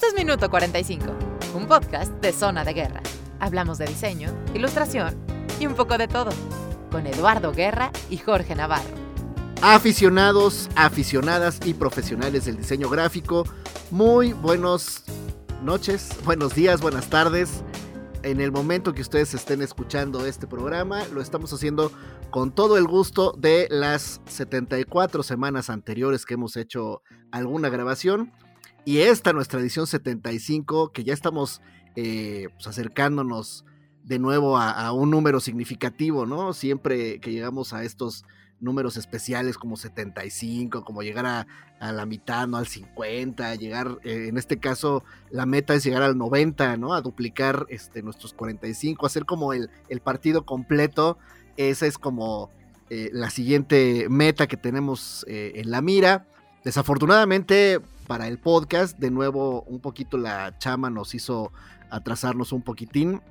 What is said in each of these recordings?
Esto es Minuto 45, un podcast de Zona de Guerra. Hablamos de diseño, ilustración y un poco de todo, con Eduardo Guerra y Jorge Navarro. Aficionados, aficionadas y profesionales del diseño gráfico, muy buenos noches, buenos días, buenas tardes. En el momento que ustedes estén escuchando este programa, lo estamos haciendo con todo el gusto de las 74 semanas anteriores que hemos hecho alguna grabación. Y esta nuestra edición 75, que ya estamos eh, pues, acercándonos de nuevo a, un número significativo, ¿no? Siempre que llegamos a estos números especiales como 75, como llegar a, la mitad, ¿no? Al 50, llegar, eh, en este caso, la meta es llegar al 90, ¿no? A duplicar este, nuestros 45, hacer como el, el partido completo. Esa es como eh, la siguiente meta que tenemos en la mira. Desafortunadamente, para el podcast. De nuevo, un poquito la chama nos hizo atrasarnos un poquitín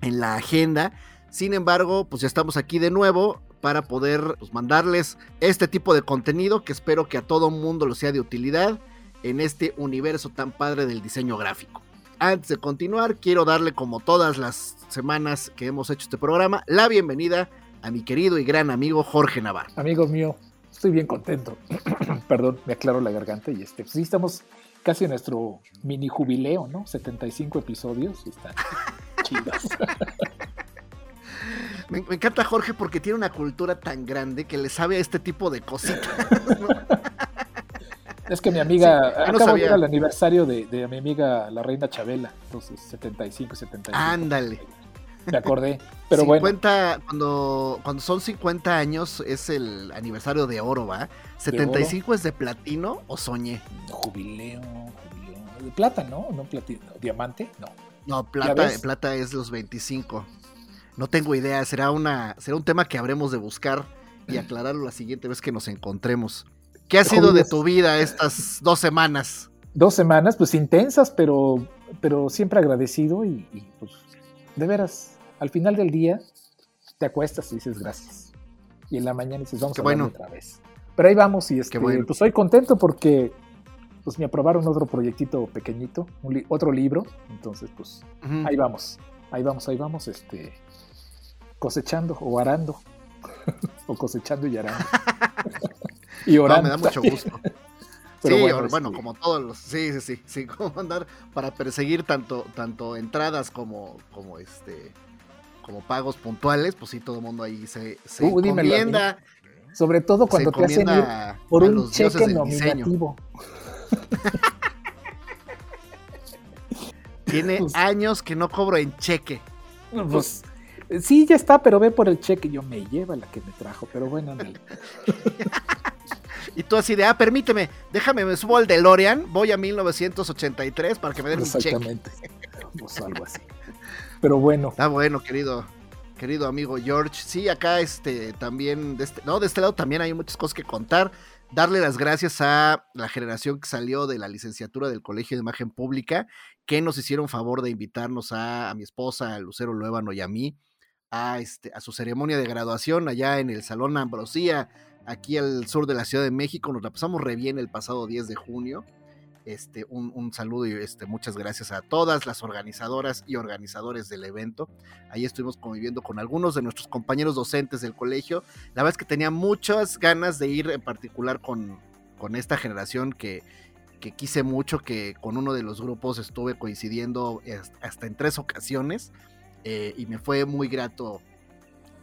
en la agenda. Sin embargo, pues ya estamos aquí de nuevo para poder pues, mandarles este tipo de contenido que espero que a todo mundo lo sea de utilidad en este universo tan padre del diseño gráfico. Antes de continuar, quiero darle como todas las semanas que hemos hecho este programa, la bienvenida a mi querido y gran amigo Jorge Navarro. Amigo mío, estoy bien contento. Perdón, me aclaro la garganta y este, pues sí estamos casi en nuestro mini jubileo, ¿no? 75 episodios y están chidos. Me, encanta Jorge porque tiene una cultura tan grande que le sabe a este tipo de cositas. Es que mi amiga, sí, acabo de ir al aniversario de, de, mi amiga la reina Chabela, entonces 75, 75. Ándale me acordé. Pero 50, Cuando, cuando son 50 años es el aniversario de oro, ¿va? ¿75 es de platino o soñé? Jubileo, jubileo. De plata, ¿no? No platino. ¿Diamante? No. No, plata, plata es los 25. No tengo idea, será, una, será un tema que habremos de buscar y aclararlo la siguiente vez que nos encontremos. ¿Qué ha sido de tu vida estas dos semanas? Dos semanas, pues intensas, pero, pero siempre agradecido y, y pues de veras, al final del día te acuestas y dices gracias. Y en la mañana dices, vamos a bueno. otra vez. Pero ahí vamos y este, pues estoy contento porque pues me aprobaron otro proyectito pequeñito, otro libro. Entonces, pues ahí vamos, ahí vamos, ahí vamos, este, cosechando o arando. o cosechando y arando. y orando. me da mucho gusto. sí, bueno, este como todos los, sí, sí, sí, sí, como andar para perseguir tanto, tanto entradas como, como este, como pagos puntuales, pues sí, todo el mundo ahí se, se uh, encomienda. Sobre todo cuando te hacen ir por un cheque nominativo. Tiene pues años que no cobro en cheque. Pues sí, ya está, pero ve por el cheque. Yo me lleva la que me trajo, pero bueno, Y tú así de, ah, permíteme, déjame, me subo al DeLorean, voy a 1983 para que me den un cheque. Exactamente. Pues algo así. Pero bueno. Está bueno, querido, querido amigo George. Sí, acá este también, de este, no, de este lado también hay muchas cosas que contar. Darle las gracias a la generación que salió de la licenciatura del Colegio de Imagen Pública, que nos hicieron favor de invitarnos a, a mi esposa, a Lucero Luébano y a mí, a, este, a su ceremonia de graduación allá en el Salón Ambrosía, aquí al sur de la Ciudad de México. Nos la pasamos re bien el pasado 10 de junio. Este, un, saludo y este, muchas gracias a todas las organizadoras y organizadores del evento. Ahí estuvimos conviviendo con algunos de nuestros compañeros docentes del colegio. La verdad es que tenía muchas ganas de ir en particular con, con esta generación que, que quise mucho, que con uno de los grupos estuve coincidiendo hasta en tres ocasiones eh, y me fue muy grato,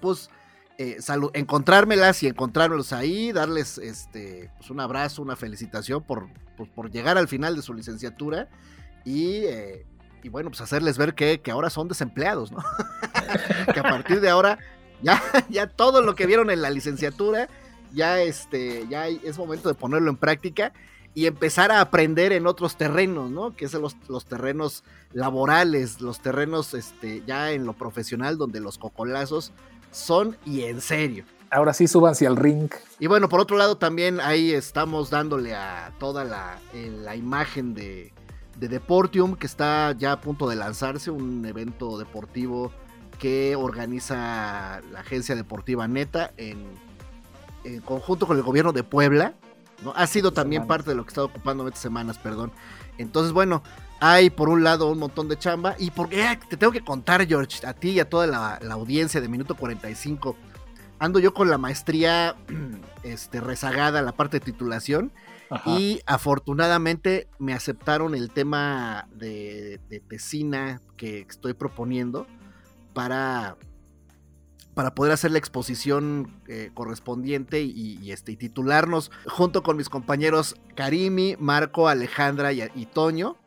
pues, eh, encontrármelas y encontrármelos ahí, darles este, pues un abrazo, una felicitación por, pues, por llegar al final de su licenciatura y, eh, y bueno, pues hacerles ver que, que, ahora son desempleados, ¿no? que a partir de ahora ya, ya todo lo que vieron en la licenciatura, ya, este, ya es momento de ponerlo en práctica y empezar a aprender en otros terrenos, ¿no? Que son los, los, terrenos laborales, los terrenos este, ya en lo profesional, donde los cocolazos son y en serio. Ahora sí, súbanse al ring. Y bueno, por otro lado, también ahí estamos dándole a toda la, eh, la imagen de, de, Deportium, que está ya a punto de lanzarse, un evento deportivo que organiza la agencia deportiva Neta en, en conjunto con el gobierno de Puebla. ¿no? Ha sido también parte de lo que estado ocupando estas semanas, perdón. Entonces, bueno, hay por un lado un montón de chamba y porque ah, te tengo que contar, George, a ti y a toda la, audiencia de Minuto 45. Ando yo con la maestría este, rezagada, la parte de titulación. Y afortunadamente me aceptaron el tema de, de tesina que estoy proponiendo para, para poder hacer la exposición eh, correspondiente y, este, titularnos junto con mis compañeros Karimi, Marco, Alejandra y, Toño,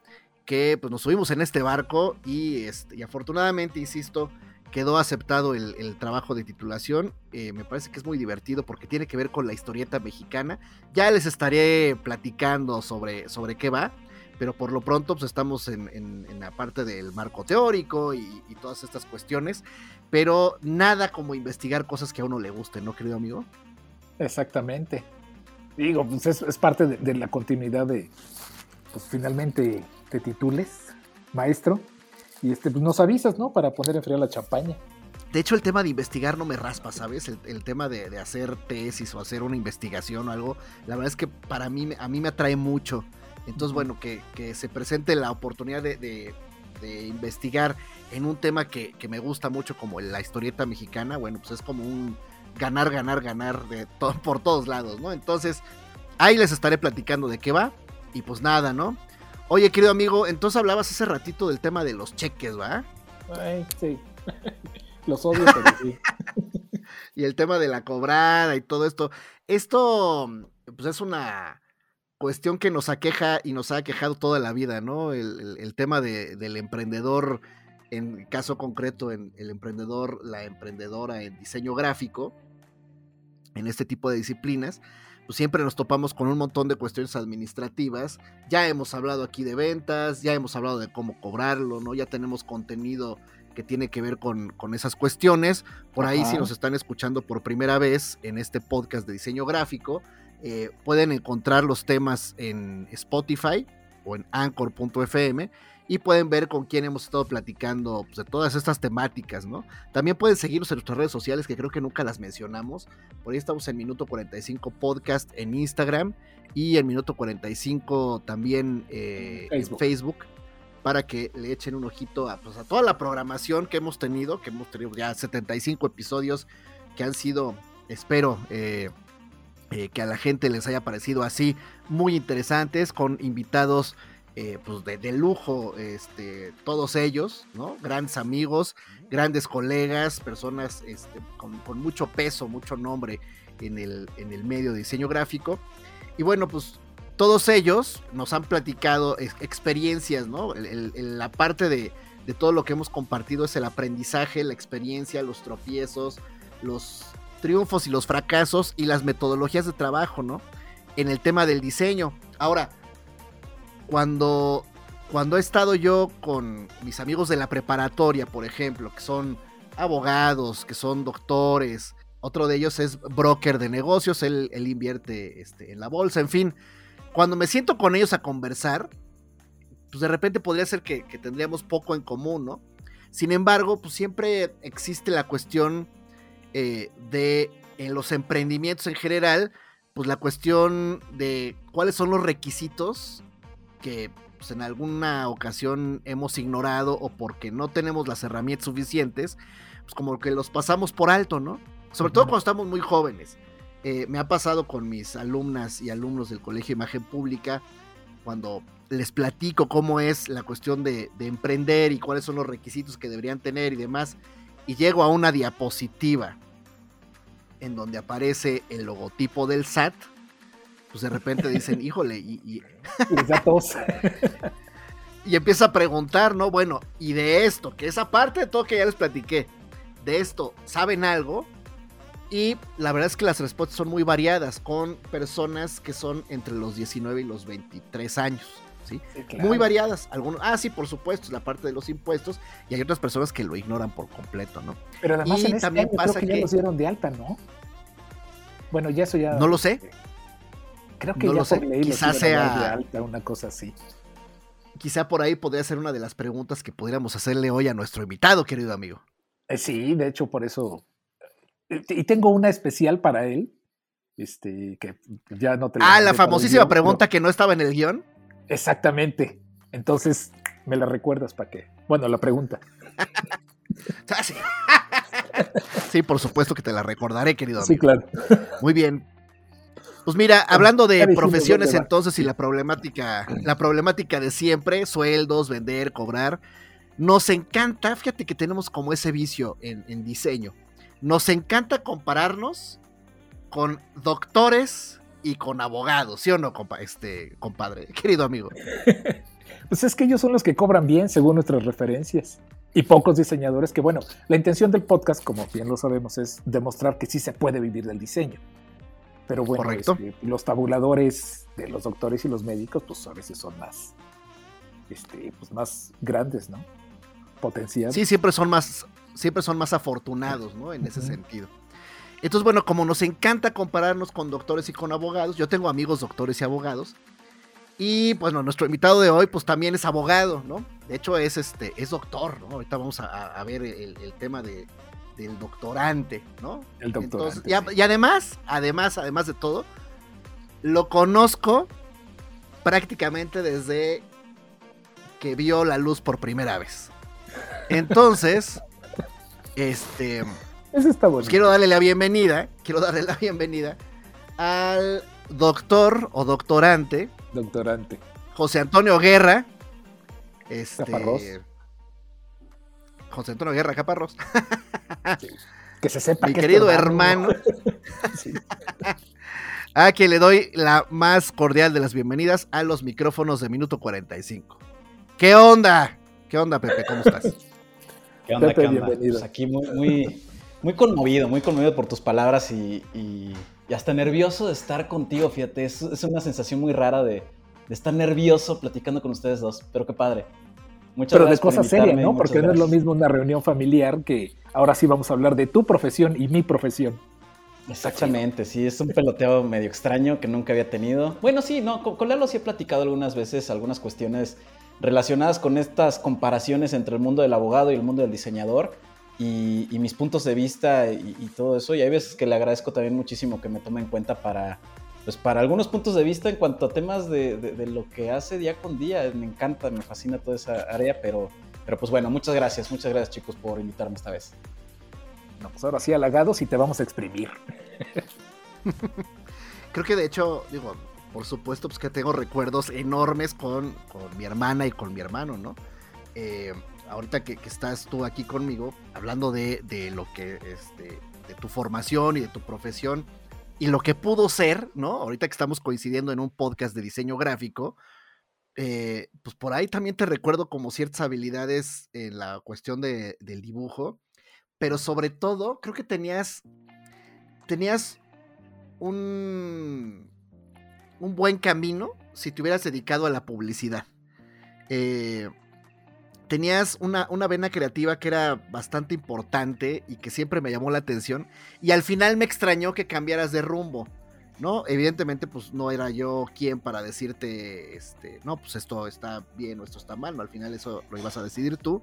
que pues, nos subimos en este barco y, este, afortunadamente, insisto, quedó aceptado el, trabajo de titulación. Eh, me parece que es muy divertido porque tiene que ver con la historieta mexicana. Ya les estaré platicando sobre, sobre qué va pero por lo pronto pues estamos en, la parte del marco teórico y, todas estas cuestiones, pero nada como investigar cosas que a uno le gusten, ¿no, querido amigo? Exactamente. Digo, pues es, parte de, la continuidad de, pues finalmente te titules, maestro, y este, pues nos avisas, ¿no? Para poner en frío la champaña. De hecho, el tema de investigar no me raspa, ¿sabes? El, tema de, de, hacer tesis o hacer una investigación o algo, la verdad es que para mí, a mí me atrae mucho. Entonces, bueno, que, se presente la oportunidad de, investigar en un tema que, me gusta mucho como la historieta mexicana, bueno, pues es como un ganar, ganar, ganar de por todos lados, ¿no? Entonces, ahí les estaré platicando de qué va y pues nada, ¿no? Oye, querido amigo, entonces hablabas hace ratito del tema de los cheques, ¿va? Ay, sí. los odio, pero sí. y el tema de la cobrada y todo esto. Esto, pues es una cuestión que nos aqueja y nos ha aquejado toda la vida, ¿no? El, tema del emprendedor, en caso concreto, en el emprendedor, la emprendedora en diseño gráfico, en este tipo de disciplinas, pues siempre nos topamos con un montón de cuestiones administrativas. Ya hemos hablado aquí de ventas, ya hemos hablado de cómo cobrarlo, ¿no? Ya tenemos contenido que tiene que ver con, con esas cuestiones. Por ahí, si nos están escuchando por primera vez en este podcast de diseño gráfico, eh, pueden encontrar los temas en Spotify o en anchor.fm y pueden ver con quién hemos estado platicando pues, de todas estas temáticas, ¿no? También pueden seguirnos en nuestras redes sociales que creo que nunca las mencionamos. Por ahí estamos en Minuto 45 Podcast en Instagram y en Minuto 45 también eh, en Facebook para que le echen un ojito a, pues, a toda la programación que hemos tenido, que hemos tenido ya 75 episodios que han sido, espero, eh, eh, que a la gente les haya parecido así muy interesantes, con invitados eh, pues de, lujo, este, todos ellos, ¿no? Grandes amigos, grandes colegas, personas este, con, mucho peso, mucho nombre en el, en el medio de diseño gráfico. Y bueno, pues todos ellos nos han platicado experiencias, ¿no? la parte de, de todo lo que hemos compartido es el aprendizaje, la experiencia, los tropiezos, los triunfos y los fracasos y las metodologías de trabajo, ¿no? En el tema del diseño. Ahora, cuando, cuando he estado yo con mis amigos de la preparatoria, por ejemplo, que son abogados, que son doctores, otro de ellos es broker de negocios, él, invierte este, en la bolsa, en fin. Cuando me siento con ellos a conversar, pues de repente podría ser que, que tendríamos poco en común, ¿no? Sin embargo, pues siempre existe la cuestión eh, de en los emprendimientos en general, pues la cuestión de cuáles son los requisitos que pues, en alguna ocasión hemos ignorado o porque no tenemos las herramientas suficientes, pues como que los pasamos por alto, ¿no? Sobre todo cuando estamos muy jóvenes. Eh, me ha pasado con mis alumnas y alumnos del Colegio de Imagen Pública, cuando les platico cómo es la cuestión de, de emprender y cuáles son los requisitos que deberían tener y demás, y llego a una diapositiva en donde aparece el logotipo del SAT, pues de repente dicen, híjole, y, y... y empieza a preguntar, ¿no? Bueno, y de esto, que esa parte de todo que ya les platiqué, de esto, ¿saben algo? Y la verdad es que las respuestas son muy variadas, con personas que son entre los 19 y los 23 años. Muy variadas. Algunos, ah, sí, por supuesto, es la parte de los impuestos, y hay otras personas que lo ignoran por completo, ¿no? Pero además en este también pasa que, ya los dieron de alta, ¿no? Bueno, ya eso ya. No lo sé. Creo que no ya lo sé. Quizás sea alta, una cosa así. Quizá por ahí podría ser una de las preguntas que podríamos hacerle hoy a nuestro invitado, querido amigo. Eh, sí, de hecho, por eso. Y tengo una especial para él, este, que ya no te Ah, la famosísima pregunta que no estaba en el guion. Exactamente. Entonces, me la recuerdas para qué. Bueno, la pregunta. Ah, sí. por supuesto que te la recordaré, querido. Sí, claro. Muy bien. Pues mira, hablando de profesiones entonces y la problemática, la problemática de siempre, sueldos, vender, cobrar, nos encanta, fíjate que tenemos como ese vicio en, diseño, nos encanta compararnos con doctores y con abogados, ¿sí o no, este, compadre, querido amigo? Pues es que ellos son los que cobran bien según nuestras referencias. Y pocos diseñadores que, bueno, la intención del podcast, como bien lo sabemos, es demostrar que sí se puede vivir del diseño. Pero bueno, este, los tabuladores de los doctores y los médicos, pues a veces son más, este, pues más grandes, ¿no? Potenciales. Sí, siempre son más, siempre son más afortunados, ¿no? En ese sentido. Entonces, bueno, como nos encanta compararnos con doctores y con abogados, yo tengo amigos doctores y abogados. Y bueno, nuestro invitado de hoy, pues también es abogado, ¿no? De hecho, es este, es doctor, ¿no? Ahorita vamos a, ver el, tema de, del doctorante, ¿no? El doctorante. y, además, además, además de todo, lo conozco prácticamente desde que vio la luz por primera vez. Entonces, este. Eso está bueno. Pues quiero darle la bienvenida, quiero darle la bienvenida al doctor o doctorante. Doctorante. José Antonio Guerra. Este. José Antonio Guerra Caparros. Que se sepa Mi querido hermano. a quien le doy la más cordial de las bienvenidas a los micrófonos de Minuto 45. ¿Qué onda? ¿Qué onda, Pepe? ¿Cómo estás? ¿Qué onda, Pepe, Bienvenido. Pues aquí muy, muy, muy conmovido, muy conmovido por tus palabras y, hasta nervioso de estar contigo, fíjate. Es, una sensación muy rara de, de estar nervioso platicando con ustedes dos, pero qué padre. Pero de cosas serias, ¿no? Porque no es lo mismo una reunión familiar que ahora sí vamos a hablar de tu profesión y mi profesión. Exactamente, sí, es un peloteo medio extraño que nunca había tenido. Bueno, sí, no, con, Lalo sí he platicado algunas veces algunas cuestiones relacionadas con estas comparaciones entre el mundo del abogado y el mundo del diseñador y, mis puntos de vista y, y, todo eso. Y hay veces que le agradezco también muchísimo que me tome en cuenta para, pues para algunos puntos de vista en cuanto a temas de, lo que hace día con día. Me encanta, me fascina toda esa área, pero, pero pues bueno, muchas gracias, muchas gracias chicos por invitarme esta vez. No, pues ahora sí halagados y te vamos a exprimir. Creo que de hecho, digo, por supuesto, pues que tengo recuerdos enormes con, mi hermana y con mi hermano, ¿no? Eh, ahorita que, estás tú aquí conmigo, hablando de, de lo que, este, de tu formación y de tu profesión, y lo que pudo ser, ¿no? Ahorita que estamos coincidiendo en un podcast de diseño gráfico, eh, pues por ahí también te recuerdo como ciertas habilidades en la cuestión de, del dibujo, pero sobre todo creo que tenías, tenías un, un buen camino si te hubieras dedicado a la publicidad. Eh, tenías una, una, vena creativa que era bastante importante y que siempre me llamó la atención. Y al final me extrañó que cambiaras de rumbo. ¿No? Evidentemente, pues no era yo quien para decirte, este, no, pues esto está bien o esto está mal, ¿no? Al final eso lo ibas a decidir tú.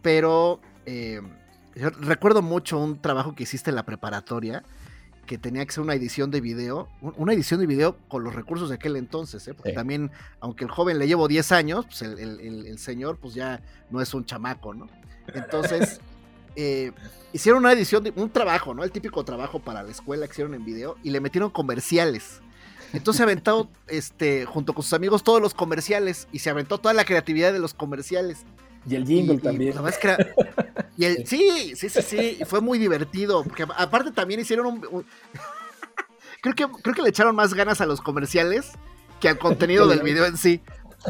Pero eh, recuerdo mucho un trabajo que hiciste en la preparatoria, que tenía que ser una edición de video, una edición de video con los recursos de aquel entonces, ¿eh? porque también, aunque el joven le llevo 10 años, pues el, señor pues ya no es un chamaco, ¿no? Entonces, eh, hicieron una edición, de, un trabajo, ¿no? El típico trabajo para la escuela que hicieron en video y le metieron comerciales. Entonces se aventó, este, junto con sus amigos, todos los comerciales y se aventó toda la creatividad de los comerciales. Y el jingle también. Y, el, sí, sí, sí, sí. Y fue muy divertido. Porque aparte también hicieron un. creo, que, creo que le echaron más ganas a los comerciales que al contenido del video en sí.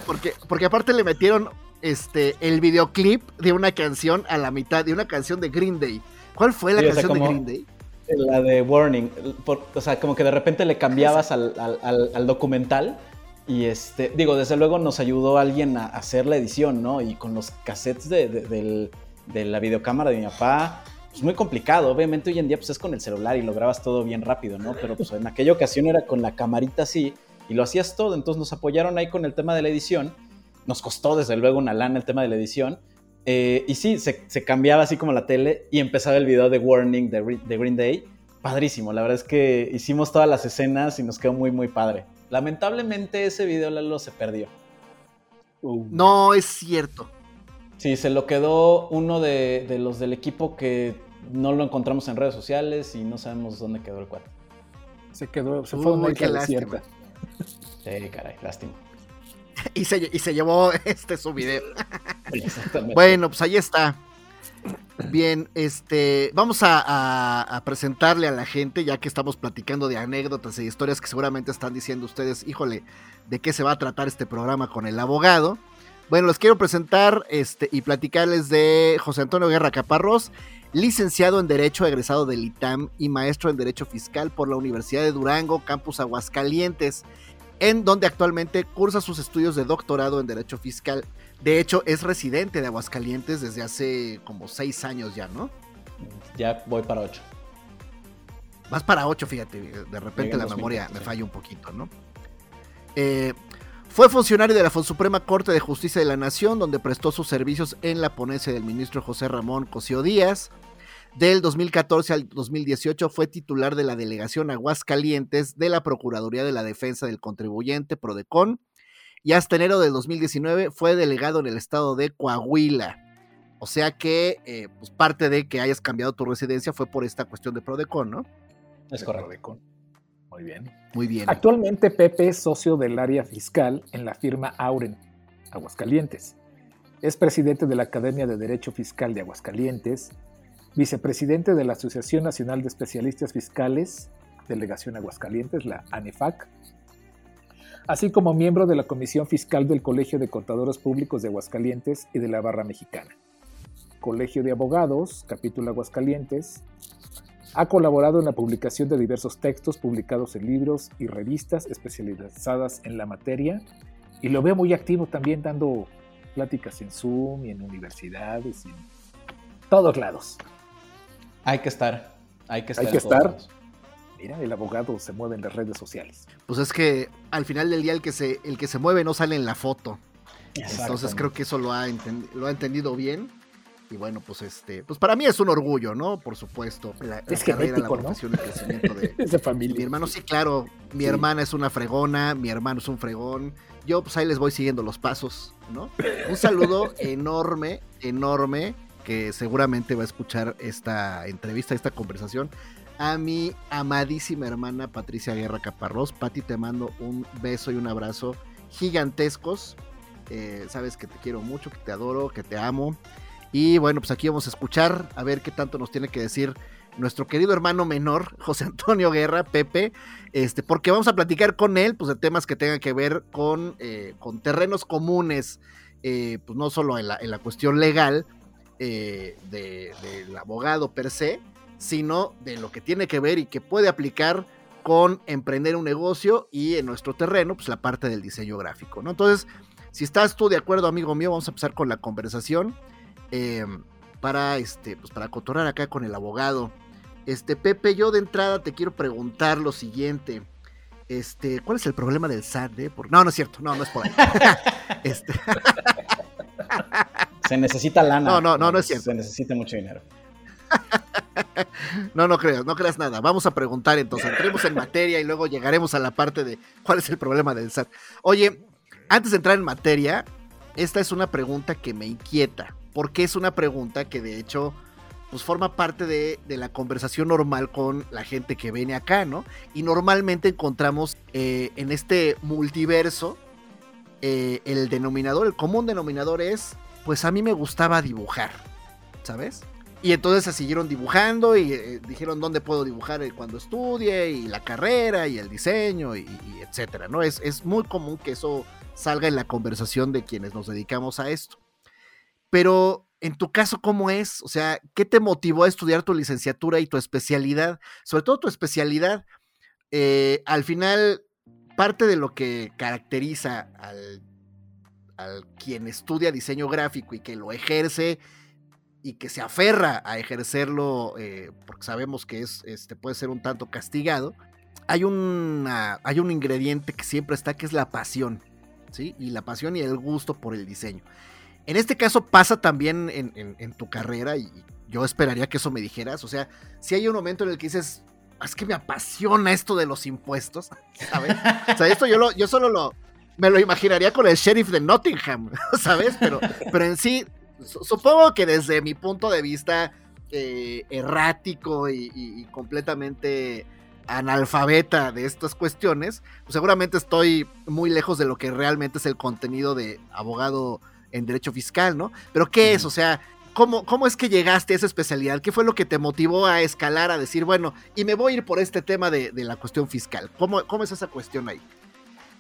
Porque, porque aparte le metieron este el videoclip de una canción a la mitad, de una canción de Green Day. ¿Cuál fue la canción de Green Day? La de Warning. o sea, como que de repente le cambiabas al, al, al documental y este, digo, desde luego nos ayudó alguien a hacer la edición, ¿no? Y con los cassettes de, la videocámara de mi papá, pues muy complicado. Obviamente hoy en día pues es con el celular y lo grabas todo bien rápido, ¿no? Pero pues en aquella ocasión era con la camarita así y lo hacías todo. Entonces nos apoyaron ahí con el tema de la edición. Nos costó desde luego una lana el tema de la edición. Eh, y sí, se, cambiaba así como la tele y empezaba el video de Warning de, de Green Day padrísimo. La verdad es que hicimos todas las escenas y nos quedó muy, muy padre. Lamentablemente ese video Lalo se perdió. Uh. No es cierto. Sí, se lo quedó uno de, los del equipo que no lo encontramos en redes sociales y no sabemos dónde quedó el cuarto. Se quedó, se fue una qué lástima. Sí, caray, lástima. y, se, y se llevó este su video. Exactamente. Bueno, pues ahí está. Bien, este, vamos a, presentarle a la gente, ya que estamos platicando de anécdotas e historias que seguramente están diciendo ustedes, híjole, ¿de qué se va a tratar este programa con el abogado? Bueno, los quiero presentar este, y platicarles de José Antonio Guerra Caparrós, licenciado en Derecho, egresado del ITAM y maestro en Derecho Fiscal por la Universidad de Durango, Campus Aguascalientes, en donde actualmente cursa sus estudios de doctorado en Derecho Fiscal. De hecho, es residente de Aguascalientes desde hace como seis años ya, ¿no? Ya voy para ocho. Vas para ocho, fíjate, de repente la memoria me falla un poquito, ¿no? Eh, fue funcionario de la Suprema Corte de Justicia de la Nación, donde prestó sus servicios en la ponencia del ministro José Ramón Cosío Díaz. Del 2014 al 2018 fue titular de la delegación Aguascalientes de la Procuraduría de la Defensa del Contribuyente, PRODECON, y hasta enero del 2019 fue delegado en el estado de Coahuila. O sea que eh, pues parte de que hayas cambiado tu residencia fue por esta cuestión de Prodecon, ¿no? Es correcto. Muy bien. Muy bien. Actualmente Pepe es socio del área fiscal en la firma Auren, Aguascalientes. Es presidente de la Academia de Derecho Fiscal de Aguascalientes, vicepresidente de la Asociación Nacional de Especialistas Fiscales, Delegación Aguascalientes, la ANEFAC, así como miembro de la Comisión Fiscal del Colegio de Contadores Públicos de Aguascalientes y de la Barra Mexicana. Colegio de Abogados, capítulo Aguascalientes. Ha colaborado en la publicación de diversos textos publicados en libros y revistas especializadas en la materia y lo veo muy activo también dando pláticas en Zoom y en universidades y en todos lados. Hay que estar, hay que estar. Hay que estar mira, el abogado se mueve en las redes sociales. Pues es que al final del día el que se, el que se mueve no sale en la foto. Entonces creo que eso lo ha, lo ha entendido bien. Y bueno, pues este, pues para mí es un orgullo, ¿no? Por supuesto. La, es carrera, la profesión, el crecimiento de esa familia. Mi hermano, sí, claro. Mi hermana es una fregona, mi hermano es un fregón. Yo, pues ahí les voy siguiendo los pasos, ¿no? Un saludo enorme, enorme, que seguramente va a escuchar esta entrevista, esta conversación a mi amadísima hermana Patricia Guerra Caparrós. Pati, te mando un beso y un abrazo gigantescos. Eh, sabes que te quiero mucho, que te adoro, que te amo. Y bueno, pues aquí vamos a escuchar a ver qué tanto nos tiene que decir nuestro querido hermano menor, José Antonio Guerra, Pepe, este, porque vamos a platicar con él, pues de temas que tengan que ver con, eh, con terrenos comunes, eh, pues no solo en la, en la cuestión legal del abogado per se, sino de lo que tiene que ver y que puede aplicar con emprender un negocio y en nuestro terreno, pues la parte del diseño gráfico, ¿no? Entonces, si estás tú de acuerdo, amigo mío, vamos a empezar con la conversación em, para, este, pues para cotorrar acá con el abogado. Este, Pepe, yo de entrada te quiero preguntar lo siguiente. Este, ¿cuál es el problema del SAT? Eh? No, no es cierto, no, no es por ahí. este... Se necesita lana. No, no, no, no es cierto. Se necesita mucho dinero. no, no creas, no creas nada. Vamos a preguntar entonces, entremos en materia y luego llegaremos a la parte de cuál es el problema del SAT. Oye, antes de entrar en materia, esta es una pregunta que me inquieta, porque es una pregunta que de hecho pues forma parte de, la conversación normal con la gente que viene acá, ¿no? Y normalmente encontramos eh, en este multiverso eh, el denominador, el común denominador es, pues a mí me gustaba dibujar, ¿sabes? Y entonces se siguieron dibujando y eh, dijeron dónde puedo dibujar cuando estudie y la carrera y el diseño y, etcétera, ¿no? Es, es muy común que eso salga en la conversación de quienes nos dedicamos a esto. Pero en tu caso, ¿cómo es? O sea, ¿qué te motivó a estudiar tu licenciatura y tu especialidad? Sobre todo tu especialidad. Eh, al final, parte de lo que caracteriza al, al quien estudia diseño gráfico y que lo ejerce y que se aferra a ejercerlo, eh, porque sabemos que es, este, puede ser un tanto castigado, hay, una, hay un ingrediente que siempre está, que es la pasión, ¿sí? Y la pasión y el gusto por el diseño. En este caso pasa también en, tu carrera y yo esperaría que eso me dijeras, o sea, si hay un momento en el que dices, es que me apasiona esto de los impuestos, ¿sabes? O sea, esto yo, lo, yo solo lo, me lo imaginaría con el sheriff de Nottingham, ¿sabes? Pero, pero en sí, supongo que desde mi punto de vista eh, errático y, completamente analfabeta de estas cuestiones, pues seguramente estoy muy lejos de lo que realmente es el contenido de abogado en derecho fiscal, ¿no? Pero ¿qué es? O sea, ¿cómo, ¿cómo es que llegaste a esa especialidad? ¿Qué fue lo que te motivó a escalar, a decir, bueno, y me voy a ir por este tema de, la cuestión fiscal? ¿Cómo, ¿Cómo es esa cuestión ahí?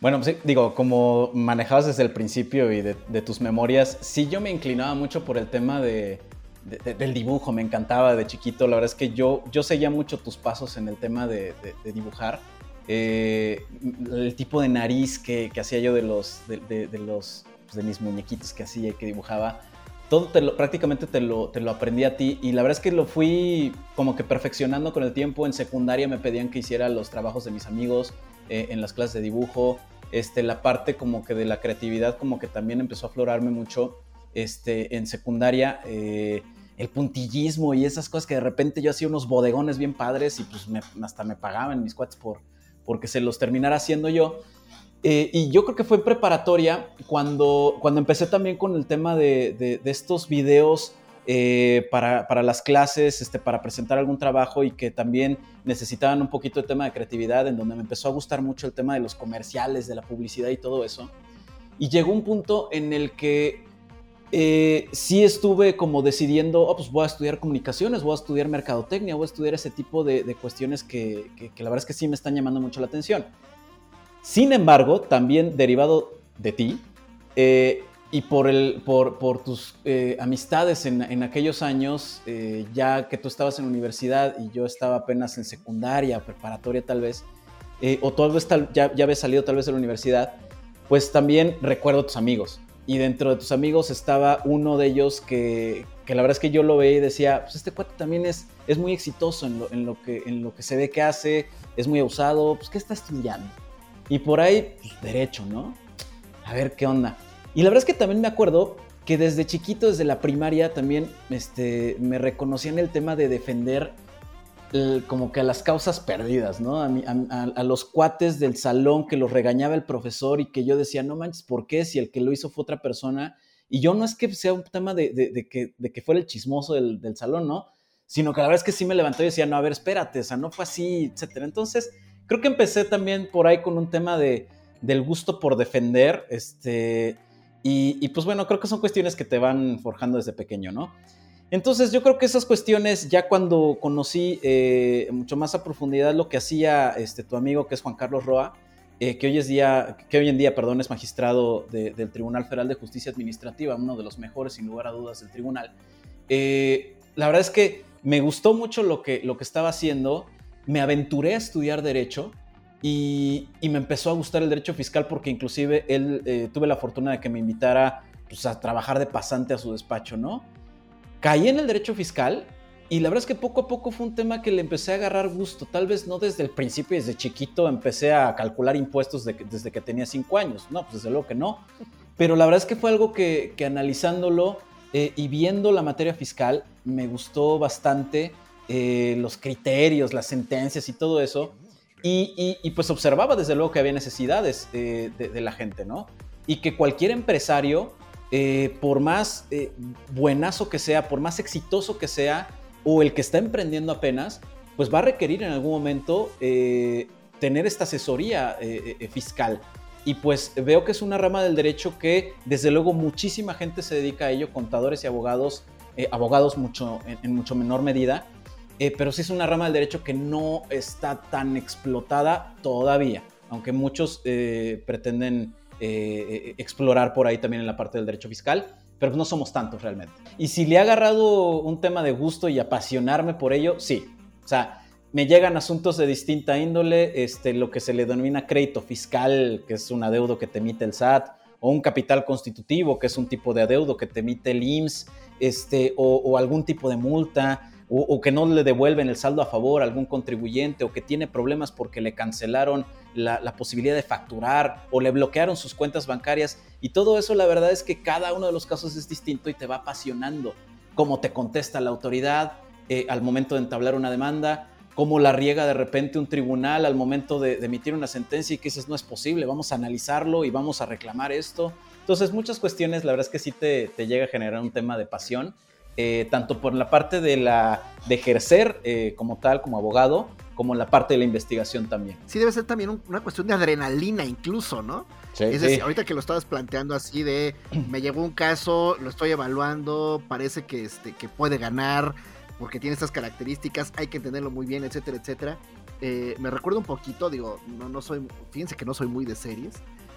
Bueno, digo, como manejabas desde el principio y de, tus memorias, sí yo me inclinaba mucho por el tema de, del dibujo, me encantaba de chiquito. La verdad es que yo, yo seguía mucho tus pasos en el tema de, dibujar. Eh, el tipo de nariz que, hacía yo de los, de, los, pues, de mis muñequitos que hacía y que dibujaba, todo prácticamente te lo, te lo aprendí a ti y la verdad es que lo fui como que perfeccionando con el tiempo. En secundaria me pedían que hiciera los trabajos de mis amigos eh, en las clases de dibujo. Este, la parte como que de la creatividad como que también empezó a aflorarme mucho este, en secundaria. Eh, el puntillismo y esas cosas que de repente yo hacía unos bodegones bien padres y pues hasta me pagaban mis cuates por porque se los terminara haciendo yo. Eh, y yo creo que fue en preparatoria cuando, cuando empecé también con el tema de, de estos videos eh, para, para, las clases, este, para presentar algún trabajo y que también necesitaban un poquito de tema de creatividad, en donde me empezó a gustar mucho el tema de los comerciales, de la publicidad y todo eso. Y llegó un punto en el que eh, sí estuve como decidiendo, oh, pues voy a estudiar comunicaciones, voy a estudiar mercadotecnia, voy a estudiar ese tipo de, cuestiones que, que, que, la verdad es que sí me están llamando mucho la atención. Sin embargo, también derivado de ti, eh, y por, el, por, por tus eh, amistades en, en, aquellos años, eh, ya que tú estabas en universidad y yo estaba apenas en secundaria, preparatoria tal vez, eh, o tal vez ya, ya habías salido tal vez de la universidad, pues también recuerdo tus amigos. Y dentro de tus amigos estaba uno de ellos que, que la verdad es que yo lo veía y decía, pues este cuate también es, es muy exitoso en lo, en, lo que, en lo que se ve que hace, es muy usado, pues ¿qué está estudiando? Y por ahí, pues derecho, ¿no? A ver qué onda. Y la verdad es que también me acuerdo que desde chiquito, desde la primaria, también este, me reconocían el tema de defender como que a las causas perdidas, ¿no? A, los cuates del salón que los regañaba el profesor y que yo decía, no manches, ¿por qué? Si el que lo hizo fue otra persona. Y yo no es que sea un tema de, que, de que, fuera el chismoso del, salón, ¿no? Sino que la verdad es que sí me levantó y decía, no, a ver, espérate, o sea, no fue así, etcétera. Entonces, creo que empecé también por ahí con un tema de, del gusto por defender, este y, pues bueno, creo que son cuestiones que te van forjando desde pequeño, ¿no? Entonces yo creo que esas cuestiones, ya cuando conocí eh, mucho más a profundidad lo que hacía este, tu amigo, que es Juan Carlos Roa, eh, que, hoy es día, que hoy en día perdón, es magistrado del Tribunal Federal de Justicia Administrativa, uno de los mejores, sin lugar a dudas, del tribunal. Eh, la verdad es que me gustó mucho lo que, lo que estaba haciendo, me aventuré a estudiar derecho, y, me empezó a gustar el derecho fiscal porque inclusive él eh, tuve la fortuna de que me invitara pues, a trabajar de pasante a su despacho, ¿no? Caí en el derecho fiscal y la verdad es que poco a poco fue un tema que le empecé a agarrar gusto. Tal vez no desde el principio, desde chiquito empecé a calcular impuestos desde que tenía cinco años. No, pues desde luego que no. Pero la verdad es que fue algo que, analizándolo eh, y viendo la materia fiscal me gustó bastante eh, los criterios, las sentencias y todo eso. Y, pues observaba desde luego que había necesidades de, la gente, ¿no? Y que cualquier empresario, eh, por más eh, buenazo que sea, por más exitoso que sea, o el que está emprendiendo apenas, pues va a requerir en algún momento eh, tener esta asesoría fiscal. Y pues veo que es una rama del derecho que desde luego muchísima gente se dedica a ello, contadores y abogados, abogados mucho, en mucho menor medida, eh, pero sí es una rama del derecho que no está tan explotada todavía, aunque muchos eh, pretenden eh, explorar por ahí también en la parte del derecho fiscal, pero no somos tantos realmente. Y si le ha agarrado un tema de gusto y apasionarme por ello, sí. O sea, me llegan asuntos de distinta índole, este, lo que se le denomina crédito fiscal, que es un adeudo que te emite el SAT, o un capital constitutivo, que es un tipo de adeudo que te emite el IMSS, este, o algún tipo de multa o, que no le devuelven el saldo a favor a algún contribuyente o que tiene problemas porque le cancelaron la, posibilidad de facturar o le bloquearon sus cuentas bancarias. Y todo eso la verdad es que cada uno de los casos es distinto y te va apasionando. Cómo te contesta la autoridad eh, al momento de entablar una demanda, cómo la riega de repente un tribunal al momento de, emitir una sentencia y que dices, no es posible, vamos a analizarlo y vamos a reclamar esto. Entonces, muchas cuestiones, la verdad es que sí te, llega a generar un tema de pasión, eh, tanto por la parte de, la, de ejercer eh, como tal, como abogado, como la parte de la investigación también. Sí, debe ser también una cuestión de adrenalina incluso, ¿no? Sí, es decir, ahorita que lo estabas planteando así de, me llegó un caso, lo estoy evaluando, parece que, este, que puede ganar, porque tiene estas características, hay que entenderlo muy bien, etcétera, etcétera. Eh, me recuerdo un poquito, digo, no, no soy, fíjense que no soy muy de series,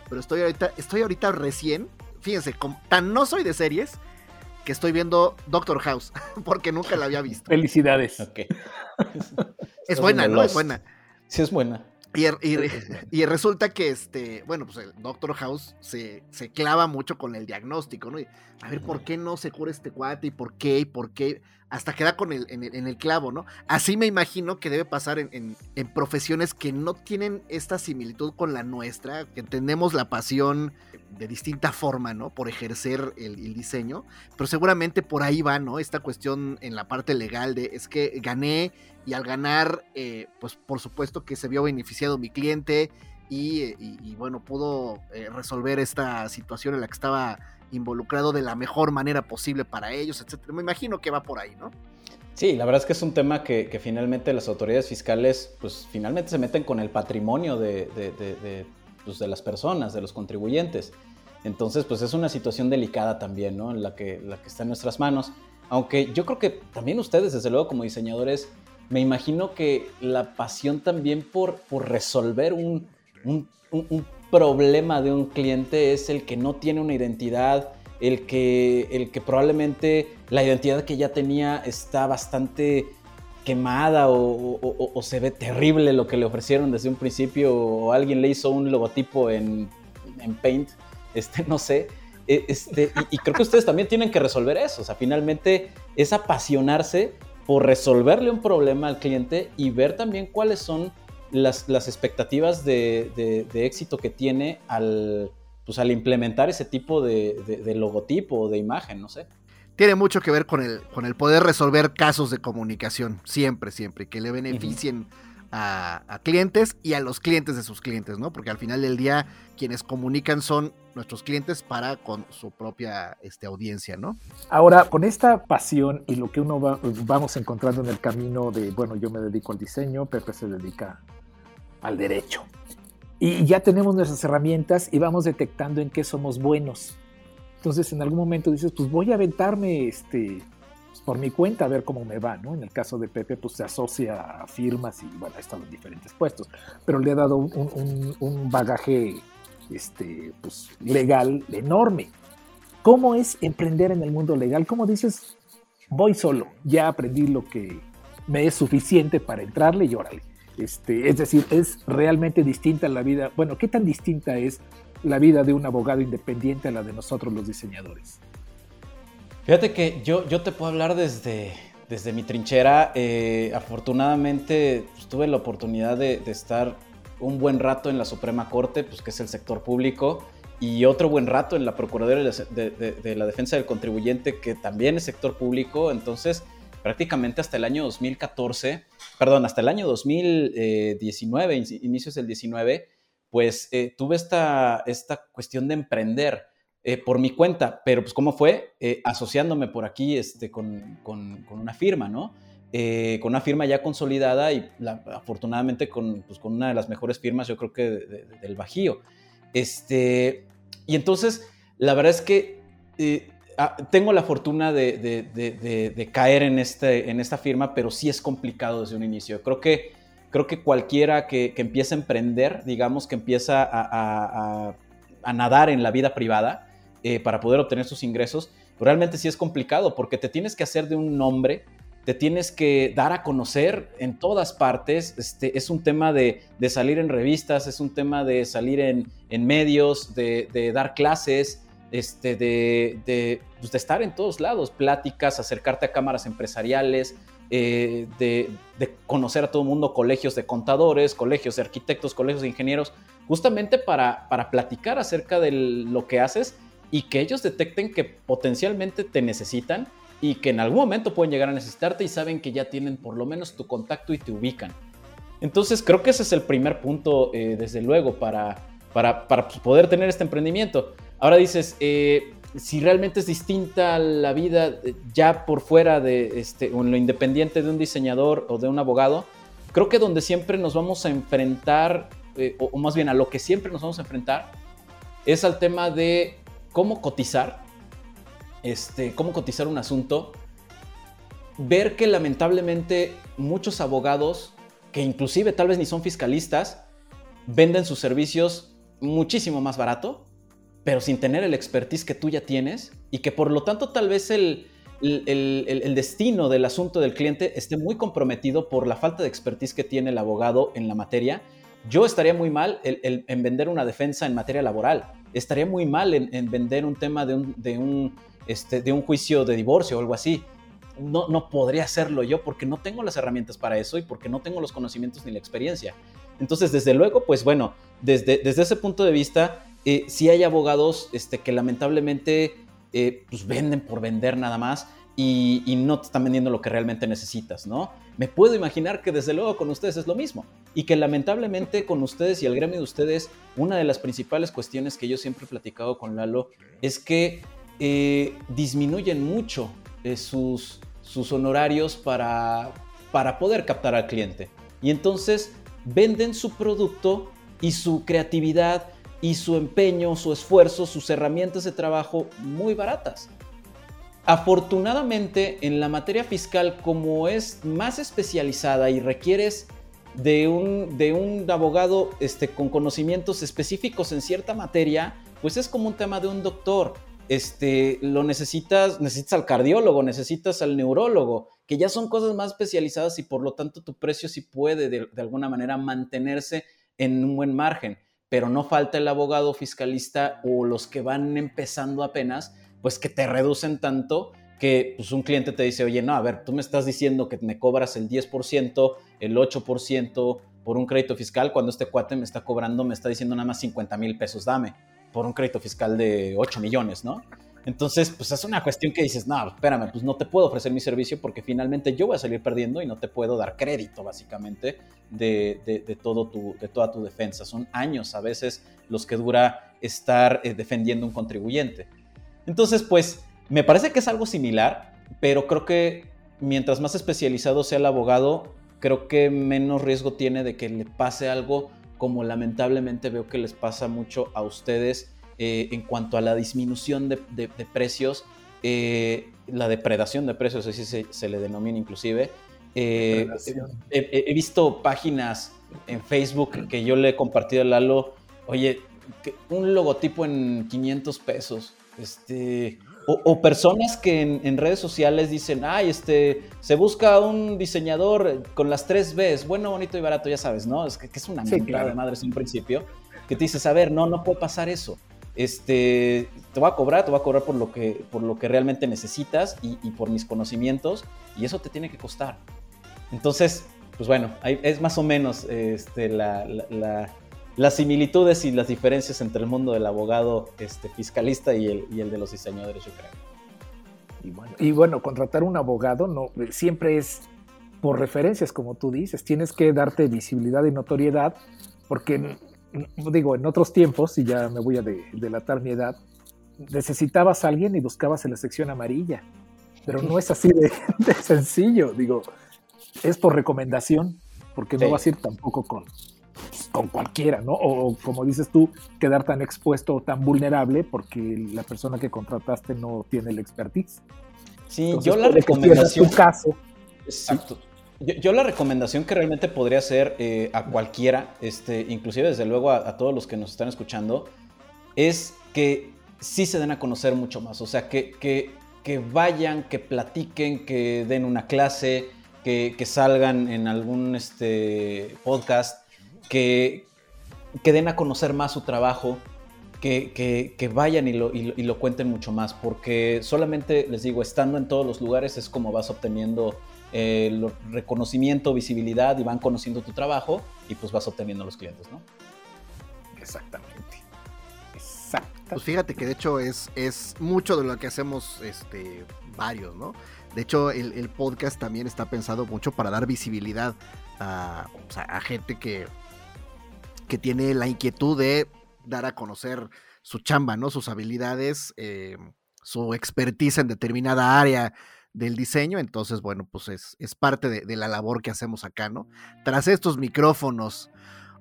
pero estoy ahorita, estoy ahorita recién, fíjense, tan no soy de series que estoy viendo Doctor House, porque nunca la había visto. Felicidades. es buena, ¿no? Es buena. Sí, es buena. Y, resulta que, este, bueno, pues el Doctor House se, se clava mucho con el diagnóstico, ¿no? a ver, ¿por qué no se cura este cuate? ¿Y por qué? ¿Y por qué? Hasta queda con el, en, el, clavo, ¿no? Así me imagino que debe pasar en, profesiones que no tienen esta similitud con la nuestra, que entendemos la pasión de distinta forma, ¿no? Por ejercer el, el diseño, pero seguramente por ahí va, ¿no? Esta cuestión en la parte legal de, es que gané y al ganar, eh, pues por supuesto que se vio beneficiado mi cliente y, eh, bueno, pudo eh, resolver esta situación en la que estaba involucrado de la mejor manera posible para ellos, etcétera. Me imagino que va por ahí, ¿no? Sí, la verdad es que es un tema que, finalmente las autoridades fiscales, pues finalmente se meten con el patrimonio de, pues, de, las personas, de los contribuyentes. Entonces, pues es una situación delicada también, ¿no? En la que, la que está en nuestras manos. Aunque yo creo que también ustedes, desde luego, como diseñadores, me imagino que la pasión también por, por resolver un, problema de un cliente es el que no tiene una identidad, el que, el que probablemente la identidad que ya tenía está bastante quemada o, se ve terrible lo que le ofrecieron desde un principio o alguien le hizo un logotipo en, Paint, este, no sé. E, este, y, y, creo que ustedes también tienen que resolver eso. O sea, finalmente es apasionarse por resolverle un problema al cliente y ver también cuáles son las, expectativas de, éxito que tiene al, pues, al implementar ese tipo de, logotipo o de imagen, no sé. Tiene mucho que ver con el, con el poder resolver casos de comunicación, siempre, siempre, que le beneficien a, clientes y a los clientes de sus clientes, ¿no? Porque al final del día quienes comunican son nuestros clientes para con su propia este, audiencia, ¿no? Ahora, con esta pasión y lo que uno va, vamos encontrando en el camino de, bueno, yo me dedico al diseño, Pepe se dedica al derecho. Y ya tenemos nuestras herramientas y vamos detectando en qué somos buenos. Entonces, en algún momento dices, pues voy a aventarme este, por mi cuenta a ver cómo me va, ¿no? En el caso de Pepe, pues se asocia a firmas y bueno, ha estado en diferentes puestos, pero le ha dado un, bagaje este, pues, legal enorme. ¿Cómo es emprender en el mundo legal? ¿Cómo dices, voy solo, ya aprendí lo que me es suficiente para entrarle y órale? Este, es decir, es realmente distinta la vida. Bueno, ¿qué tan distinta es la vida de un abogado independiente a la de nosotros los diseñadores? Fíjate que yo, yo te puedo hablar desde, desde mi trinchera. Eh, afortunadamente pues, tuve la oportunidad de, estar un buen rato en la Suprema Corte, pues, que es el sector público, y otro buen rato en la Procuraduría de, la Defensa del Contribuyente, que también es sector público. Entonces, prácticamente hasta el año 2014, perdón, hasta el año 2019, inicios del 19, pues eh, tuve esta, esta cuestión de emprender eh, por mi cuenta, pero pues ¿cómo fue? Eh, asociándome por aquí este, con, con, una firma, ¿no? Eh, con una firma ya consolidada y afortunadamente con, pues, con, una de las mejores firmas, yo creo que del Bajío. Este, y entonces, la verdad es que ah, tengo la fortuna de, caer en, este, en esta firma, pero sí es complicado desde un inicio. Creo que, creo que cualquiera que, que empieza a emprender, digamos que empieza a, a nadar en la vida privada, eh, para poder obtener sus ingresos, realmente sí es complicado porque te tienes que hacer de un nombre, te tienes que dar a conocer en todas partes. Este, es un tema de, salir en revistas, es un tema de salir en, medios, de, dar clases, este, pues, de, estar en todos lados, pláticas, acercarte a cámaras empresariales, eh, de, conocer a todo el mundo, colegios de contadores, colegios de arquitectos, colegios de ingenieros, justamente para, para platicar acerca de lo que haces y que ellos detecten que potencialmente te necesitan y que en algún momento pueden llegar a necesitarte y saben que ya tienen por lo menos tu contacto y te ubican. Entonces creo que ese es el primer punto, eh, desde luego, para, para, poder tener este emprendimiento. Ahora dices, eh, si realmente es distinta la vida eh, ya por fuera de este, o lo independiente de un diseñador o de un abogado, creo que donde siempre nos vamos a enfrentar, o más bien a lo que siempre nos vamos a enfrentar, es al tema de cómo cotizar este, cómo cotizar un asunto, ver que lamentablemente muchos abogados, que inclusive tal vez ni son fiscalistas, venden sus servicios muchísimo más barato, pero sin tener el expertise que tú ya tienes y que por lo tanto tal vez el, el, destino del asunto del cliente esté muy comprometido por la falta de expertise que tiene el abogado en la materia. Yo estaría muy mal en vender una defensa en materia laboral. Estaría muy mal en, vender un tema de un este, de un juicio de divorcio o algo así. No, no podría hacerlo yo porque no tengo las herramientas para eso y porque no tengo los conocimientos ni la experiencia. Entonces, desde luego, pues bueno, desde, desde ese punto de vista, eh, sí hay abogados este, que lamentablemente eh, pues venden por vender nada más y, y, no te están vendiendo lo que realmente necesitas, ¿no? Me puedo imaginar que desde luego con ustedes es lo mismo y que lamentablemente con ustedes y el gremio de ustedes, una de las principales cuestiones que yo siempre he platicado con Lalo es que eh, disminuyen mucho eh, sus, sus honorarios para, para poder captar al cliente. Y entonces venden su producto y su creatividad y su empeño, su esfuerzo, sus herramientas de trabajo muy baratas. Afortunadamente, en la materia fiscal, como es más especializada y requieres de un, de un abogado este, con conocimientos específicos en cierta materia, pues es como un tema de un doctor. Este, lo necesitas, necesitas al cardiólogo, necesitas al neurólogo, que ya son cosas más especializadas y por lo tanto tu precio sí puede de, alguna manera mantenerse en un buen margen, pero no falta el abogado fiscalista o los que van empezando apenas, pues que te reducen tanto que pues, un cliente te dice, oye, no, a ver, tú me estás diciendo que me cobras el 10%, el 8% por un crédito fiscal, cuando este cuate me está cobrando, me está diciendo nada más 50 mil pesos, dame por un crédito fiscal de 8 millones, ¿no? Entonces, pues es una cuestión que dices, no, espérame, pues no te puedo ofrecer mi servicio porque finalmente yo voy a salir perdiendo y no te puedo dar crédito, básicamente, de, todo tu, de toda tu defensa. Son años a veces los que dura estar eh, defendiendo un contribuyente. Entonces, pues, me parece que es algo similar, pero creo que mientras más especializado sea el abogado, creo que menos riesgo tiene de que le pase algo como lamentablemente veo que les pasa mucho a ustedes eh, en cuanto a la disminución de, precios, eh, la depredación de precios, así se, le denomina inclusive. Eh, he, visto páginas en Facebook que yo le he compartido a Lalo, oye, un logotipo en 500 pesos, este, o, personas que en, redes sociales dicen, ay, este, se busca un diseñador con las tres Bs, bueno, bonito y barato, ya sabes, ¿no? Es que, es una sí, de madres en un principio, que te dices, a ver, no, no puede pasar eso. Este, te voy a cobrar, te voy a cobrar por lo que, por lo que realmente necesitas y, por mis conocimientos, y eso te tiene que costar. Entonces, pues bueno, es más o menos este, la las similitudes y las diferencias entre el mundo del abogado este, fiscalista y el, y el de los diseñadores, yo creo. Y bueno, y bueno, contratar un abogado no siempre es por referencias, como tú dices. Tienes que darte visibilidad y notoriedad, porque, digo, en otros tiempos, y ya me voy a delatar mi edad, necesitabas a alguien y buscabas en la sección amarilla. Pero no es así de, sencillo, digo, es por recomendación, porque no vas a ir tampoco con, con cualquiera, ¿no? O, como dices tú, quedar tan expuesto o tan vulnerable porque la persona que contrataste no tiene el expertise. Sí, yo la recomendación. caso. Exacto. Yo, la recomendación que realmente podría hacer eh, a cualquiera, este, inclusive desde luego a, todos los que nos están escuchando, es que sí se den a conocer mucho más. O sea, que, que, que vayan, que platiquen, que den una clase, que, que salgan en algún este, podcast que, que den a conocer más su trabajo, que, vayan y lo, y, lo, cuenten mucho más, porque solamente, les digo, estando en todos los lugares es como vas obteniendo eh, reconocimiento, visibilidad y van conociendo tu trabajo y pues vas obteniendo los clientes, ¿no? Exactamente. Exacto. Pues fíjate que de hecho es, es mucho de lo que hacemos este, varios, ¿no? De hecho, el, podcast también está pensado mucho para dar visibilidad a, gente que, que tiene la inquietud de dar a conocer su chamba, ¿no? Sus habilidades, eh, su expertise en determinada área del diseño. Entonces, bueno, pues es, parte de, de, la labor que hacemos acá, ¿no? Tras estos micrófonos.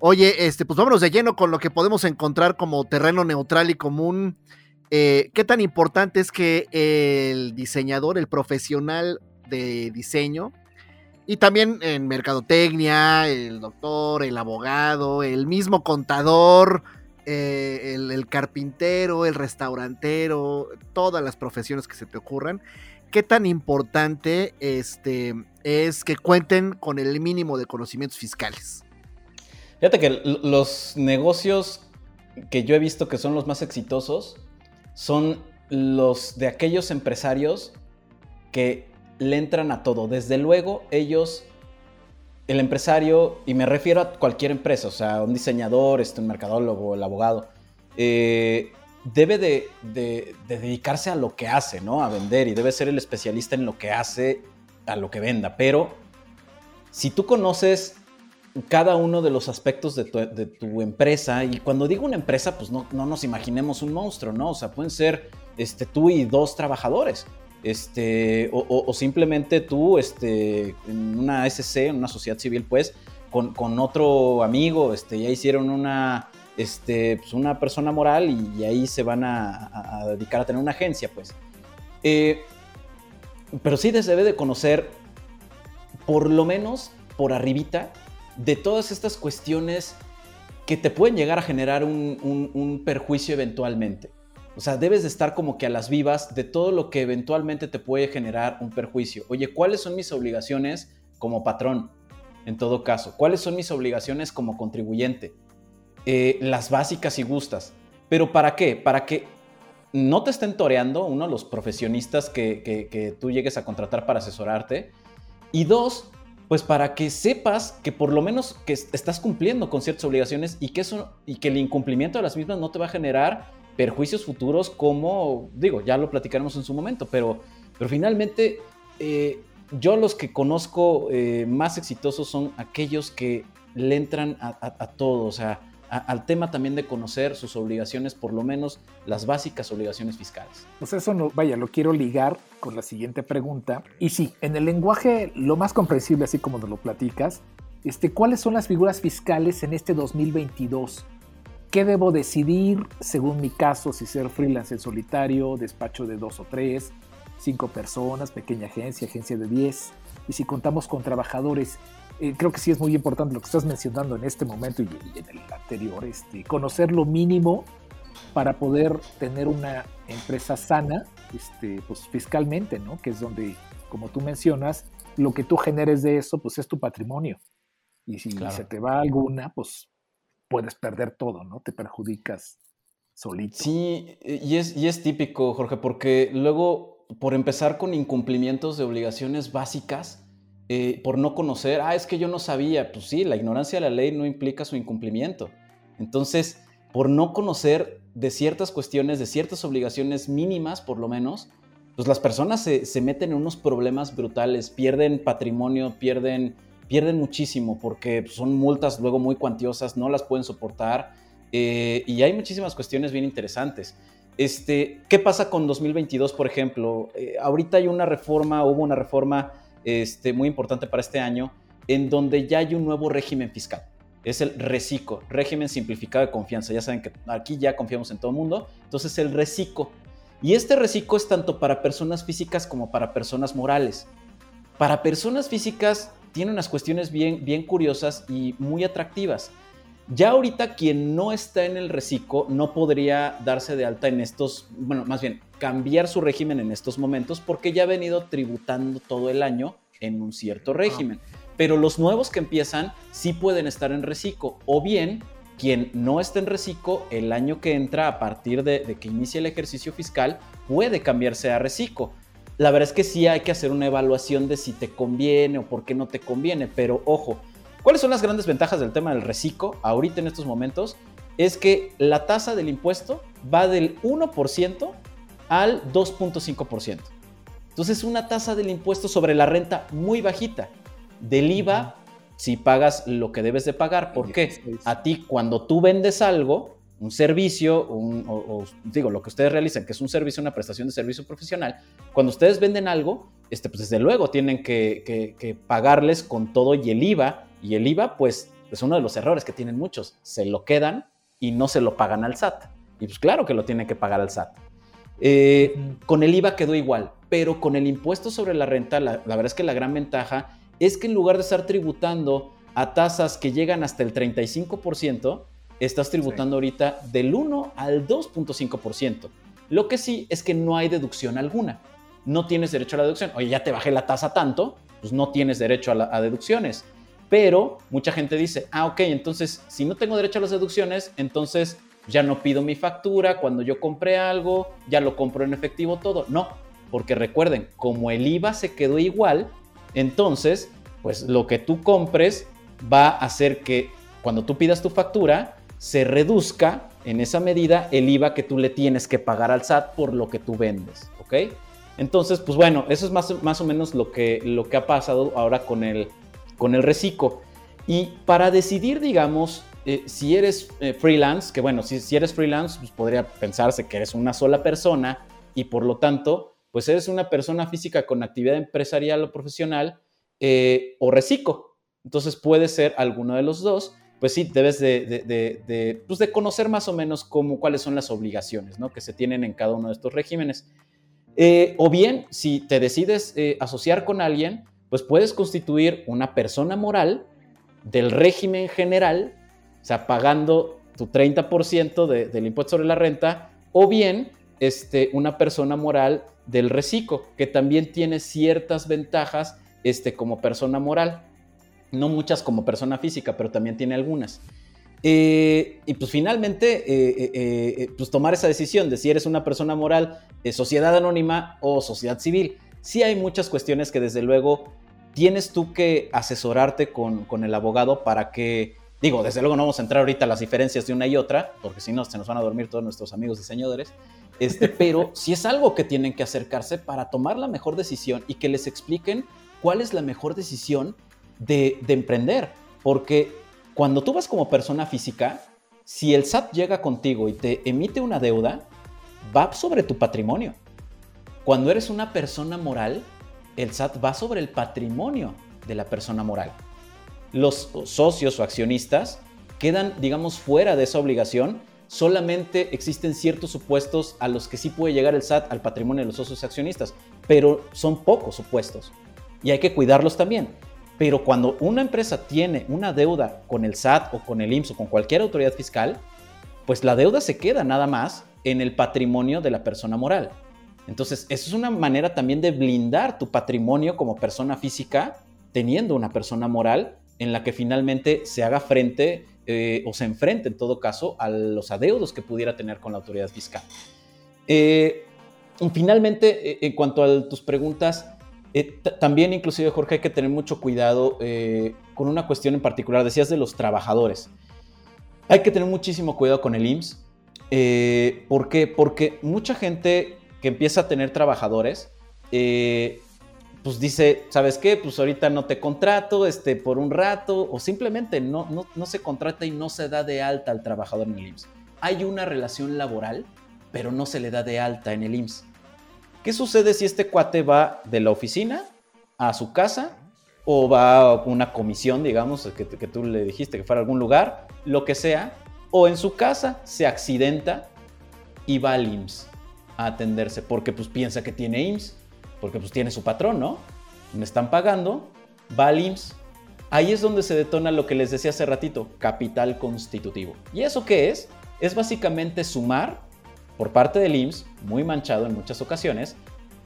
Oye, este, pues vámonos de lleno con lo que podemos encontrar como terreno neutral y común eh, ¿Qué tan importante es que el diseñador, el profesional de diseño, y también en mercadotecnia, el doctor, el abogado, el mismo contador, eh, el, carpintero, el restaurantero, todas las profesiones que se te ocurran, qué tan importante este, es que cuenten con el mínimo de conocimientos fiscales. Fíjate que los negocios que yo he visto que son los más exitosos son los de aquellos empresarios que le entran a todo. Desde luego, ellos, el empresario, y me refiero a cualquier empresa, o sea, un diseñador, este, un mercadólogo, el abogado, eh, debe de, dedicarse a lo que hace, ¿no? A vender y debe ser el especialista en lo que hace, a lo que venda. Pero si tú conoces cada uno de los aspectos de tu, empresa. Y cuando digo una empresa, pues no, nos imaginemos un monstruo, ¿no? O sea, pueden ser este, tú y dos trabajadores. Este, o, simplemente tú este, en una SC, en una sociedad civil, pues, con, otro amigo, este, ya hicieron una, este, pues una persona moral y, ahí se van a, dedicar a tener una agencia, pues. Eh, pero sí debe de conocer, por lo menos por arribita, de todas estas cuestiones que te pueden llegar a generar un, perjuicio eventualmente. O sea, debes de estar como que a las vivas de todo lo que eventualmente te puede generar un perjuicio. Oye, ¿cuáles son mis obligaciones como patrón? En todo caso, ¿cuáles son mis obligaciones como contribuyente? Eh, las básicas y gustas. ¿Pero para qué? Para que no te estén toreando, uno, los profesionistas que, que tú llegues a contratar para asesorarte. Y dos, pues para que sepas que por lo menos que estás cumpliendo con ciertas obligaciones y que eso y que el incumplimiento de las mismas no te va a generar perjuicios futuros como digo ya lo platicaremos en su momento pero pero finalmente eh, yo los que conozco eh, más exitosos son aquellos que le entran a, a todo o sea al tema también de conocer sus obligaciones, por lo menos las básicas obligaciones fiscales. Pues eso no, vaya, lo quiero ligar con la siguiente pregunta. Y sí, en el lenguaje lo más comprensible, así como nos lo platicas, este, ¿cuáles son las figuras fiscales en este 2022? ¿Qué debo decidir según mi caso, si ser freelance en solitario, despacho de dos o tres, cinco personas, pequeña agencia, agencia de diez? Y si contamos con trabajadores, eh, creo que sí es muy importante lo que estás mencionando en este momento y, en el anterior, este, conocer lo mínimo para poder tener una empresa sana, este, pues fiscalmente, ¿no? Que es donde, como tú mencionas, lo que tú generes de eso, pues es tu patrimonio. Y si se te va alguna, pues puedes perder todo, ¿no? Te perjudicas solito. Sí, y es, y es típico, Jorge, porque luego, por empezar con incumplimientos de obligaciones básicas, eh, por no conocer, ah, es que yo no sabía, pues sí, la ignorancia de la ley no implica su incumplimiento. Entonces, por no conocer de ciertas cuestiones, de ciertas obligaciones mínimas, por lo menos, pues las personas se, meten en unos problemas brutales, pierden patrimonio, pierden, pierden muchísimo, porque son multas luego muy cuantiosas, no las pueden soportar, eh, y hay muchísimas cuestiones bien interesantes. Este, ¿Qué pasa con 2022, por ejemplo? Eh, ahorita hay una reforma, hubo una reforma este, muy importante para este año, en donde ya hay un nuevo régimen fiscal. Es el RECICO, régimen simplificado de confianza. Ya saben que aquí ya confiamos en todo el mundo. Entonces el RECICO. Y este RECICO es tanto para personas físicas como para personas morales. Para personas físicas tiene unas cuestiones bien, bien curiosas y muy atractivas. Ya ahorita quien no está en el reciclo no podría darse de alta en estos, bueno, más bien cambiar su régimen en estos momentos porque ya ha venido tributando todo el año en un cierto régimen. Pero los nuevos que empiezan sí pueden estar en reciclo o bien quien no está en reciclo el año que entra a partir de, que inicie el ejercicio fiscal puede cambiarse a reciclo. La verdad es que sí hay que hacer una evaluación de si te conviene o por qué no te conviene, pero ojo, ¿cuáles son las grandes ventajas del tema del reciclo ahorita en estos momentos? Es que la tasa del impuesto va del 1% al 2.5%. Entonces es una tasa del impuesto sobre la renta muy bajita. Del IVA, si pagas lo que debes de pagar. ¿Por qué? A ti cuando tú vendes algo, un servicio, o, digo, lo que ustedes realizan, que es un servicio, una prestación de servicio profesional, cuando ustedes venden algo, este, pues desde luego tienen que, que pagarles con todo y el IVA. Y el IVA, pues, es uno de los errores que tienen muchos. Se lo quedan y no se lo pagan al SAT. Y pues claro que lo tienen que pagar al SAT. Eh, con el IVA quedó igual, pero con el impuesto sobre la renta, la, verdad es que la gran ventaja es que en lugar de estar tributando a tasas que llegan hasta el 35%, estás tributando ahorita del 1 al 2.5%. Lo que sí es que no hay deducción alguna. No tienes derecho a la deducción. Oye, ya te bajé la tasa tanto, pues no tienes derecho a, a deducciones. Pero mucha gente dice, ah, ok, entonces si no tengo derecho a las deducciones, entonces ya no pido mi factura, cuando yo compré algo, ya lo compro en efectivo todo. No, porque recuerden, como el IVA se quedó igual, entonces, pues lo que tú compres va a hacer que cuando tú pidas tu factura, se reduzca en esa medida el IVA que tú le tienes que pagar al SAT por lo que tú vendes, ¿ok? Entonces, pues bueno, eso es más, más o menos lo que, lo que ha pasado ahora con el, con el reciclo. Y para decidir, digamos, eh, si eres eh, freelance, que bueno, si, eres freelance, pues podría pensarse que eres una sola persona y por lo tanto, pues eres una persona física con actividad empresarial o profesional eh, o reciclo. Entonces puede ser alguno de los dos. Pues sí, debes de, pues de conocer más o menos cómo, cuáles son las obligaciones ¿no? que se tienen en cada uno de estos regímenes. o bien, si te decides asociar con alguien, pues puedes constituir una persona moral del régimen general o sea, pagando tu 30% del impuesto sobre la renta, o bien este, una persona moral del reciclo, que también tiene ciertas ventajas este, como persona moral. No muchas como persona física, pero también tiene algunas. Eh, y pues finalmente, eh, eh, pues tomar esa decisión de si eres una persona moral, sociedad anónima o sociedad civil. Sí hay muchas cuestiones que desde luego tienes tú que asesorarte con, con el abogado para que Digo, desde luego no vamos a entrar ahorita a las diferencias de una y otra, porque si no se nos van a dormir todos nuestros amigos diseñadores. Este, pero si es algo que tienen que acercarse para tomar la mejor decisión y que les expliquen cuál es la mejor decisión de, de emprender. Porque cuando tú vas como persona física, si el SAT llega contigo y te emite una deuda, va sobre tu patrimonio. Cuando eres una persona moral, el SAT va sobre el patrimonio de la persona moral los socios o accionistas quedan, digamos, fuera de esa obligación. Solamente existen ciertos supuestos a los que sí puede llegar el SAT al patrimonio de los socios accionistas, pero son pocos supuestos y hay que cuidarlos también. Pero cuando una empresa tiene una deuda con el SAT o con el IMSS o con cualquier autoridad fiscal, pues la deuda se queda nada más en el patrimonio de la persona moral. Entonces, eso es una manera también de blindar tu patrimonio como persona física teniendo una persona moral en la que finalmente se haga frente eh, o se enfrente en todo caso a los adeudos que pudiera tener con la autoridad fiscal. Eh, y finalmente, eh, en cuanto a tus preguntas, también inclusive Jorge hay que tener mucho cuidado con una cuestión en particular, decías de los trabajadores. Hay que tener muchísimo cuidado con el IMSS. ¿Por qué? Porque mucha gente que empieza a tener trabajadores pues dice, ¿sabes qué? Pues ahorita no te contrato este, por un rato o simplemente no, no, no se contrata y no se da de alta al trabajador en el IMSS. Hay una relación laboral, pero no se le da de alta en el IMSS. ¿Qué sucede si este cuate va de la oficina a su casa o va a una comisión, digamos, que, tú le dijiste que fuera a algún lugar, lo que sea, o en su casa se accidenta y va al IMSS a atenderse porque pues piensa que tiene IMSS porque pues tiene su patrón, ¿no? Me están pagando, va al IMSS. Ahí es donde se detona lo que les decía hace ratito, capital constitutivo. ¿Y eso qué es? Es básicamente sumar por parte del IMSS, muy manchado en muchas ocasiones,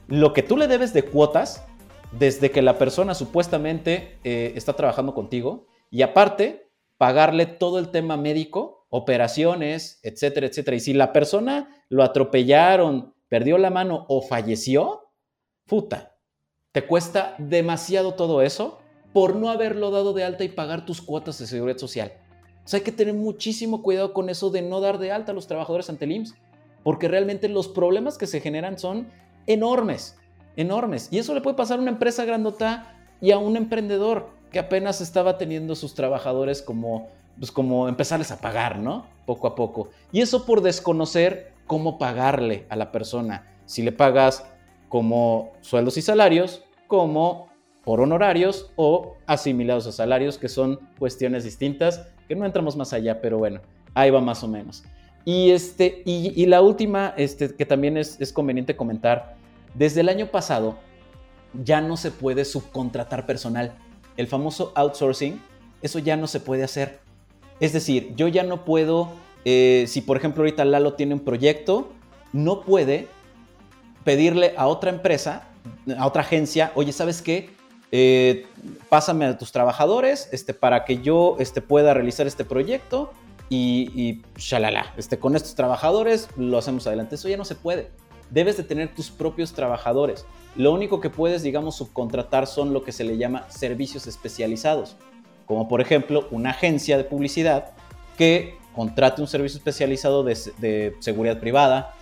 lo que tú le debes de cuotas desde que la persona supuestamente eh, está trabajando contigo y aparte pagarle todo el tema médico, operaciones, etcétera, etcétera. Y si la persona lo atropellaron, perdió la mano o falleció, puta, te cuesta demasiado todo eso por no haberlo dado de alta y pagar tus cuotas de seguridad social. O sea, hay que tener muchísimo cuidado con eso de no dar de alta a los trabajadores ante el IMSS. Porque realmente los problemas que se generan son enormes, enormes. Y eso le puede pasar a una empresa grandota y a un emprendedor que apenas estaba teniendo sus trabajadores como, pues como empezarles a pagar, ¿no? Poco a poco. Y eso por desconocer cómo pagarle a la persona. Si le pagas como sueldos y salarios, como por honorarios o asimilados a salarios, que son cuestiones distintas, que no entramos más allá, pero bueno, ahí va más o menos. Y, este, y, la última, este, que también es, es conveniente comentar, desde el año pasado ya no se puede subcontratar personal. El famoso outsourcing, eso ya no se puede hacer. Es decir, yo ya no puedo, eh, si por ejemplo ahorita Lalo tiene un proyecto, no puede pedirle a otra empresa, a otra agencia, oye, ¿sabes qué? Eh, pásame a tus trabajadores este, para que yo este, pueda realizar este proyecto y, y shalala, este, con estos trabajadores lo hacemos adelante. Eso ya no se puede. Debes de tener tus propios trabajadores. Lo único que puedes, digamos, subcontratar son lo que se le llama servicios especializados, como por ejemplo una agencia de publicidad que contrate un servicio especializado de, de seguridad privada,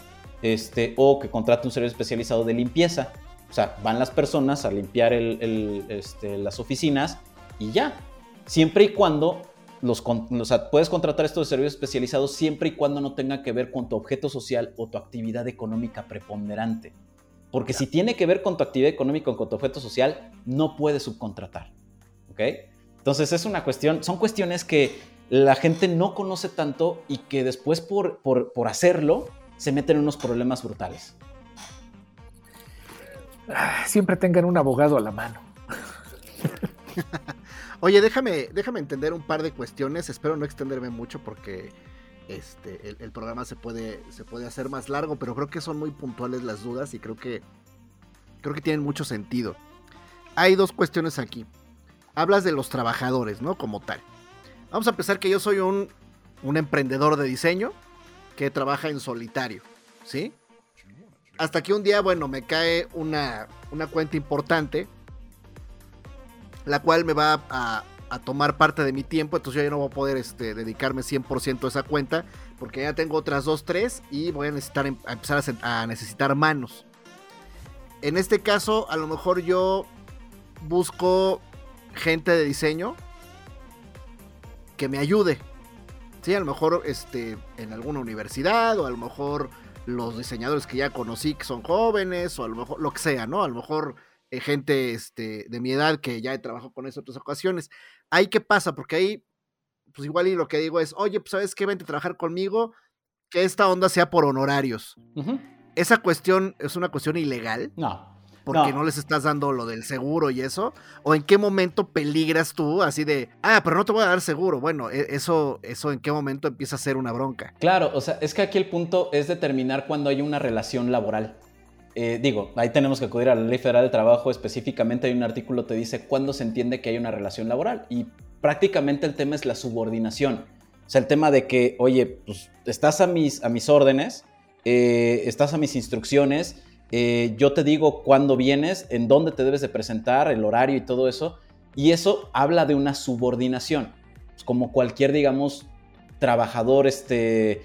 este, o que contrate un servicio especializado de limpieza. O sea, van las personas a limpiar este, las oficinas y ya. Siempre y cuando los, o sea, puedes contratar estos servicios especializados siempre y cuando no tenga que ver con tu objeto social o tu actividad económica preponderante. Porque si tiene que ver con tu actividad económica o con tu objeto social, no puedes subcontratar. ¿Ok? Entonces es una cuestión, son cuestiones que la gente no conoce tanto y que después por, por, por hacerlo se meten en unos problemas brutales. Ah, siempre tengan un abogado a la mano. Oye, déjame, déjame entender un par de cuestiones. Espero no extenderme mucho porque este, el, programa se puede, se puede hacer más largo, pero creo que son muy puntuales las dudas y creo que, creo que tienen mucho sentido. Hay dos cuestiones aquí. Hablas de los trabajadores, ¿no? Como tal. Vamos a empezar que yo soy un, un emprendedor de diseño que trabaja en solitario, ¿sí? Hasta que un día, bueno, me cae una, una cuenta importante, la cual me va a, tomar parte de mi tiempo, entonces yo ya no voy a poder este, dedicarme 100% a esa cuenta, porque ya tengo otras dos, tres, y voy a necesitar em, empezar a, a necesitar manos. En este caso, a lo mejor yo busco gente de diseño que me ayude, Sí, a lo mejor este, en alguna universidad o a lo mejor los diseñadores que ya conocí que son jóvenes o a lo mejor lo que sea, ¿no? A lo mejor gente este, de mi edad que ya he trabajado con eso en otras ocasiones. Ahí qué pasa, porque ahí, pues igual y lo que digo es, oye, pues sabes qué, vente a trabajar conmigo, que esta onda sea por honorarios. Esa cuestión es una cuestión ilegal. No porque no. les estás dando lo del seguro y eso? ¿O en qué momento peligras tú así de, ah, pero no te voy a dar seguro? Bueno, e, eso, eso en qué momento empieza a ser una bronca. Claro, o sea, es que aquí el punto es determinar cuando hay una relación laboral. Eh, digo, ahí tenemos que acudir a la Ley Federal del Trabajo, específicamente hay un artículo que dice cuándo se entiende que hay una relación laboral y prácticamente el tema es la subordinación. O sea, el tema de que, oye, pues estás a mis, a mis órdenes, eh, estás a mis instrucciones, eh, yo te digo cuándo vienes, en dónde te debes de presentar, el horario y todo eso. Y eso habla de una subordinación. Pues, como cualquier, digamos, trabajador, este...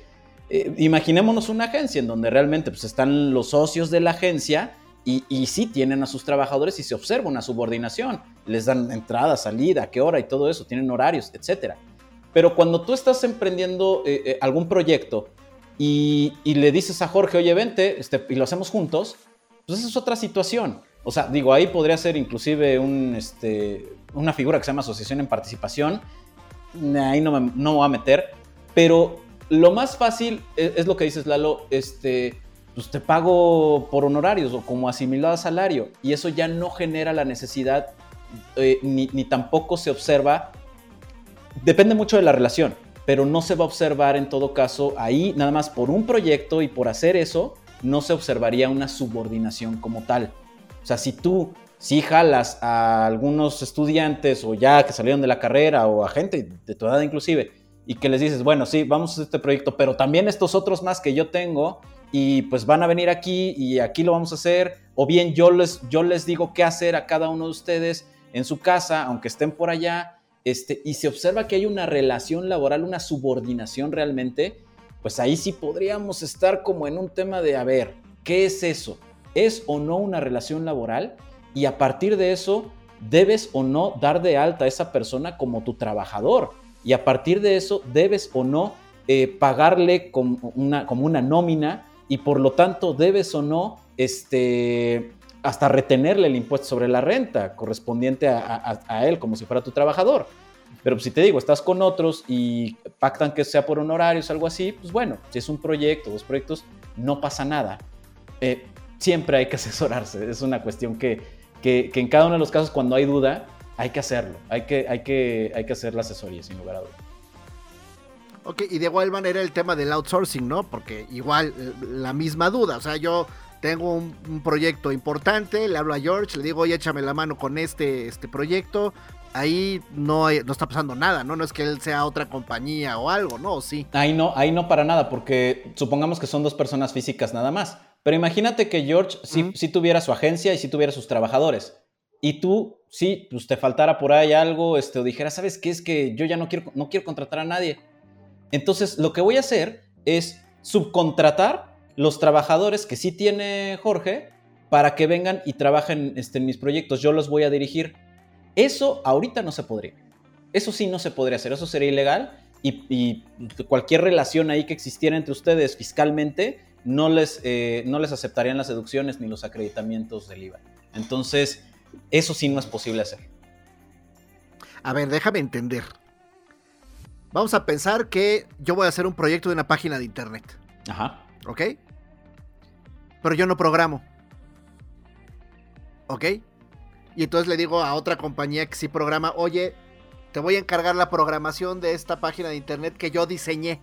Eh, imaginémonos una agencia en donde realmente pues, están los socios de la agencia y, y, sí tienen a sus trabajadores y se observa una subordinación. Les dan entrada, salida, qué hora y todo eso, tienen horarios, etc. Pero cuando tú estás emprendiendo eh, algún proyecto y, le dices a Jorge, oye, vente, este, y lo hacemos juntos, pues esa es otra situación. O sea, digo, ahí podría ser inclusive un, este, una figura que se llama asociación en participación. Ahí no me, no voy a meter. Pero lo más fácil e, es, lo que dices, Lalo, este, pues te pago por honorarios o como asimilado a salario. Y eso ya no genera la necesidad, eh, ni, ni tampoco se observa. Depende mucho de la relación pero no se va a observar en todo caso ahí, nada más por un proyecto y por hacer eso, no se observaría una subordinación como tal. O sea, si tú si jalas a algunos estudiantes o ya que salieron de la carrera o a gente de tu edad inclusive y que les dices, bueno, sí, vamos a este proyecto, pero también estos otros más que yo tengo y pues van a venir aquí y aquí lo vamos a hacer, o bien yo les, yo les digo qué hacer a cada uno de ustedes en su casa, aunque estén por allá, este, y se observa que hay una relación laboral, una subordinación realmente, pues ahí sí podríamos estar como en un tema de, a ver, ¿qué es eso? ¿Es o no una relación laboral? Y a partir de eso, debes o no dar de alta a esa persona como tu trabajador. Y a partir de eso, debes o no eh, pagarle como una, como una nómina y por lo tanto debes o no este, hasta retenerle el impuesto sobre la renta correspondiente a, él como si fuera tu trabajador. Pero si te digo, estás con otros y pactan que sea por honorarios, algo así, pues bueno, si es un proyecto, dos proyectos, no pasa nada. Eh, siempre hay que asesorarse, es una cuestión que, que, en cada uno de los casos, cuando hay duda, hay que hacerlo, hay que, hay que, hay que hacer la asesoría, sin lugar a dudas. Ok, y de igual manera el tema del outsourcing, ¿no? Porque igual eh, la misma duda, o sea, yo tengo un, proyecto importante, le hablo a George, le digo, oye, échame la mano con este, este proyecto, ahí no, no está pasando nada, ¿no? No es que él sea otra compañía o algo, ¿no? ¿O sí? Ahí no, ahí no para nada, porque supongamos que son dos personas físicas nada más. Pero imagínate que George sí, tuviera su agencia y sí tuviera sus trabajadores. Y tú, sí, pues te faltara por ahí algo, este, o dijera, ¿sabes qué? Es que yo ya no quiero, no quiero contratar a nadie. Entonces, lo que voy a hacer es subcontratar los trabajadores que sí tiene Jorge para que vengan y trabajen este, en mis proyectos. Yo los voy a dirigir. Eso ahorita no se podría. Eso sí no se podría hacer. Eso sería ilegal. Y, cualquier relación ahí que existiera entre ustedes fiscalmente no les, eh, no les aceptarían las deducciones ni los acreditamientos del IVA. Entonces, eso sí no es posible hacer. A ver, déjame entender. Vamos a pensar que yo voy a hacer un proyecto de una página de internet. Ajá. ¿Ok? Pero yo no programo. ¿Ok? Y entonces le digo a otra compañía que sí programa, oye, te voy a encargar la programación de esta página de internet que yo diseñé.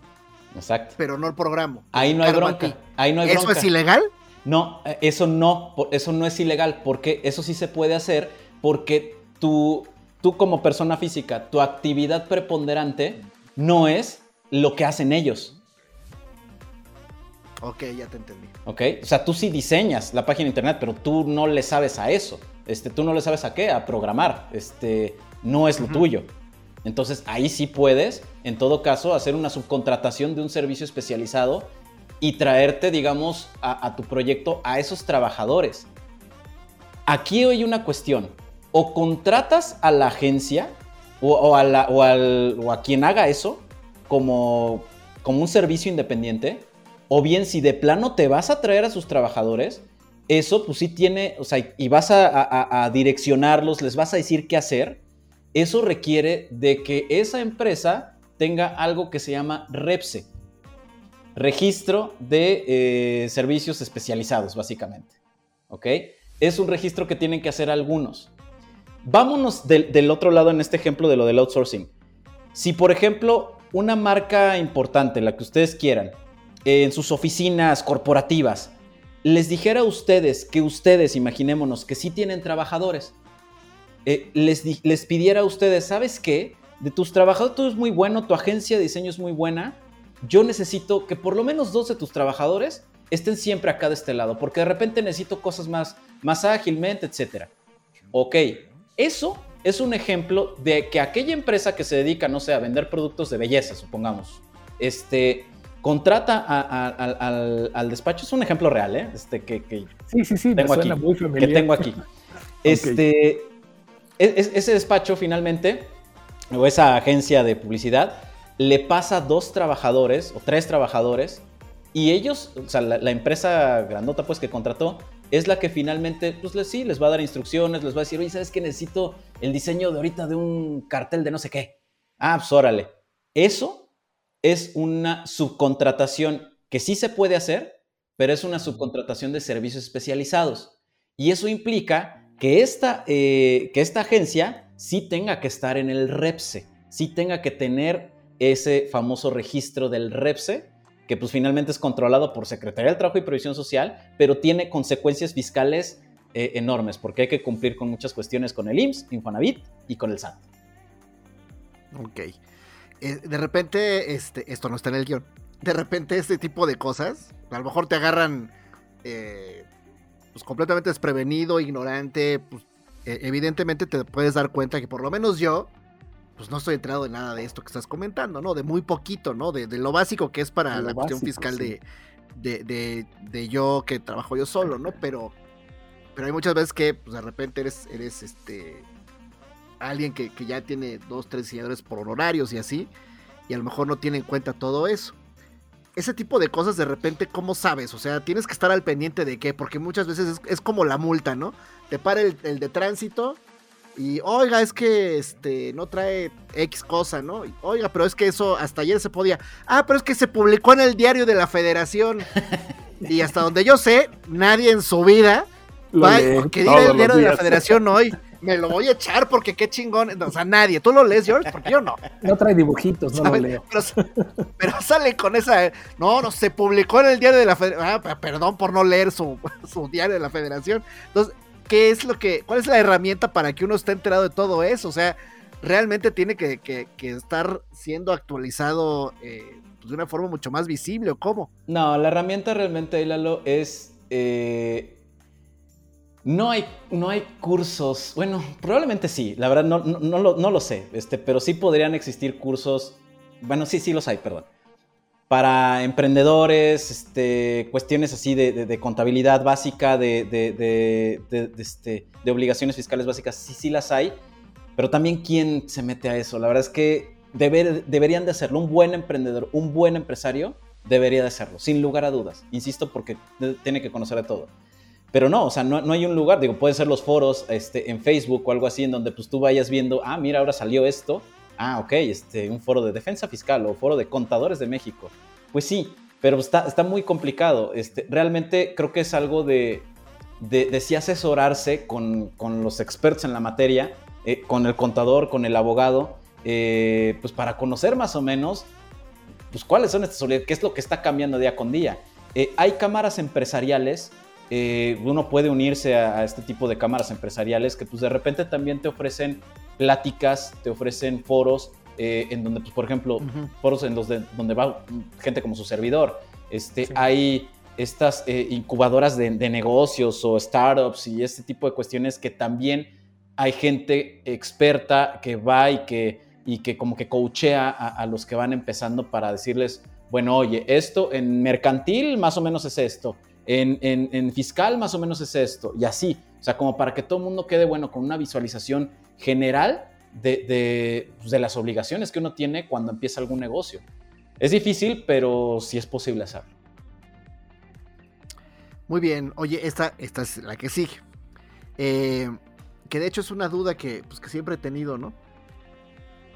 Exacto. Pero no el programa. Ahí no hay bronca. Ahí no hay ¿Eso es ilegal? No, eh, eso no, eso no es ilegal, porque eso sí se puede hacer, porque tú, tú como persona física, tu actividad preponderante no es lo que hacen ellos. Ok, ya te entendí. Ok, o sea, tú sí diseñas la página de internet, pero tú no le sabes a eso. Este, tú no le sabes a qué, a programar. Este, no es lo tuyo. Entonces ahí sí puedes, en todo caso, hacer una subcontratación de un servicio especializado y traerte, digamos, a, tu proyecto a esos trabajadores. Aquí hay una cuestión. O contratas a la agencia o, a, o a quien haga eso como, como un servicio independiente o bien si de plano te vas a traer a sus trabajadores, eso pues sí tiene, o sea, y vas a, direccionarlos, les vas a decir qué hacer, eso requiere de que esa empresa tenga algo que se llama REPSE, registro de eh, servicios especializados, básicamente. ¿Ok? Es un registro que tienen que hacer algunos. Vámonos del otro lado en este ejemplo de lo del outsourcing. Si, por ejemplo, una marca importante, la que ustedes quieran, en sus oficinas corporativas, les dijera a ustedes que ustedes, imaginémonos, que sí tienen trabajadores, eh, les, les pidiera a ustedes, ¿sabes qué? De tus trabajadores, tú es muy bueno, tu agencia de diseño es muy buena, yo necesito que por lo menos dos de tus trabajadores estén siempre acá de este lado, porque de repente necesito cosas más, más ágilmente, etc. Ok, eso es un ejemplo de que aquella empresa que se dedica, no sé, a vender productos de belleza, supongamos, este, contrata al, despacho, es un ejemplo real, ¿eh? Este, que, sí, sí, sí, tengo aquí, Que tengo aquí. Este, e, ese despacho finalmente, o esa agencia de publicidad, le pasa a dos trabajadores o tres trabajadores y ellos, o sea, la, empresa grandota pues que contrató, es la que finalmente, pues les, sí, les va a dar instrucciones, les va a decir, oye, ¿sabes qué? Necesito el diseño de ahorita de un cartel de no sé qué. Ah, pues órale. Eso es una subcontratación que sí se puede hacer, pero es una subcontratación de servicios especializados. Y eso implica que esta, eh, que esta agencia sí tenga que estar en el REPSE, sí tenga que tener ese famoso registro del REPSE, que pues finalmente es controlado por Secretaría del Trabajo y Previsión Social, pero tiene consecuencias fiscales eh, enormes, porque hay que cumplir con muchas cuestiones con el IMSS, Infonavit y con el SAT. Ok. Eh, de repente, este, esto no está en el guion. De repente, este tipo de cosas, a lo mejor te agarran eh, pues completamente desprevenido, ignorante. Pues, e, evidentemente te puedes dar cuenta que por lo menos yo, pues no estoy enterado de nada de esto que estás comentando, ¿no? De muy poquito, ¿no? De, lo básico que es para la cuestión fiscal de, de, de, yo que trabajo yo solo, ¿no? Pero, pero hay muchas veces que pues, de repente eres, eres este alguien que, que ya tiene dos, tres diseñadores por honorarios y así, y a lo mejor no tiene en cuenta todo eso ese tipo de cosas de repente, ¿cómo sabes? O sea, tienes que estar al pendiente de qué, porque muchas veces es, como la multa, ¿no? Te para el, de tránsito y, oiga, es que este no trae X cosa, ¿no? oiga, pero es que eso hasta ayer se podía. Ah, pero es que se publicó en el diario de la federación. y hasta donde yo sé, nadie en su vida va a que diga el diario de la federación hoy me lo voy a echar porque qué chingón. O sea, nadie. ¿Tú lo lees, George? Porque yo no. No trae dibujitos, no lo leo. Pero, sale con esa. No, no, se publicó en el diario de la Federación. Ah, perdón por no leer su, diario de la Federación. Entonces, ¿qué es lo que. ¿Cuál es la herramienta para que uno esté enterado de todo eso? O sea, realmente tiene que, estar siendo actualizado eh, pues, de una forma mucho más visible, ¿o cómo? No, la herramienta realmente, Lalo, es. Eh no hay, no hay cursos, bueno, probablemente sí, la verdad no, no, lo, sé, este, pero sí podrían existir cursos, bueno, sí, sí los hay, perdón, para emprendedores, este, cuestiones así de, contabilidad básica, de, este, de obligaciones fiscales básicas, sí, sí las hay, pero también quién se mete a eso, la verdad es que deberían de hacerlo, un buen emprendedor, un buen empresario debería de hacerlo, sin lugar a dudas, insisto, porque tiene que conocer de todo. Pero no, o sea, no, hay un lugar, digo, pueden ser los foros este, en Facebook o algo así, en donde pues tú vayas viendo, ah, mira, ahora salió esto, ah, ok, este, un foro de defensa fiscal o foro de contadores de México. Pues sí, pero está, está muy complicado. Este, realmente creo que es algo de, de, sí asesorarse con, con, los expertos en la materia, eh, con el contador, con el abogado, eh, pues para conocer más o menos, pues cuáles son estas qué es lo que está cambiando día con día. Eh, hay cámaras empresariales eh, uno puede unirse a, este tipo de cámaras empresariales que pues de repente también te ofrecen pláticas, te ofrecen foros eh, en donde, pues, por ejemplo, foros en los donde va gente como su servidor. Este, Hay estas eh, incubadoras de, negocios o startups y este tipo de cuestiones que también hay gente experta que va y que, y que como que coachea a los que van empezando para decirles, bueno, oye, esto en mercantil más o menos es esto en, fiscal más o menos es esto, y así. O sea, como para que todo el mundo quede, bueno, con una visualización general de, pues, de, las obligaciones que uno tiene cuando empieza algún negocio. Es difícil, pero sí es posible hacerlo. Muy bien. Oye, esta, esta es la que sigue. Eh, que de hecho es una duda que, pues, que siempre he tenido, ¿no?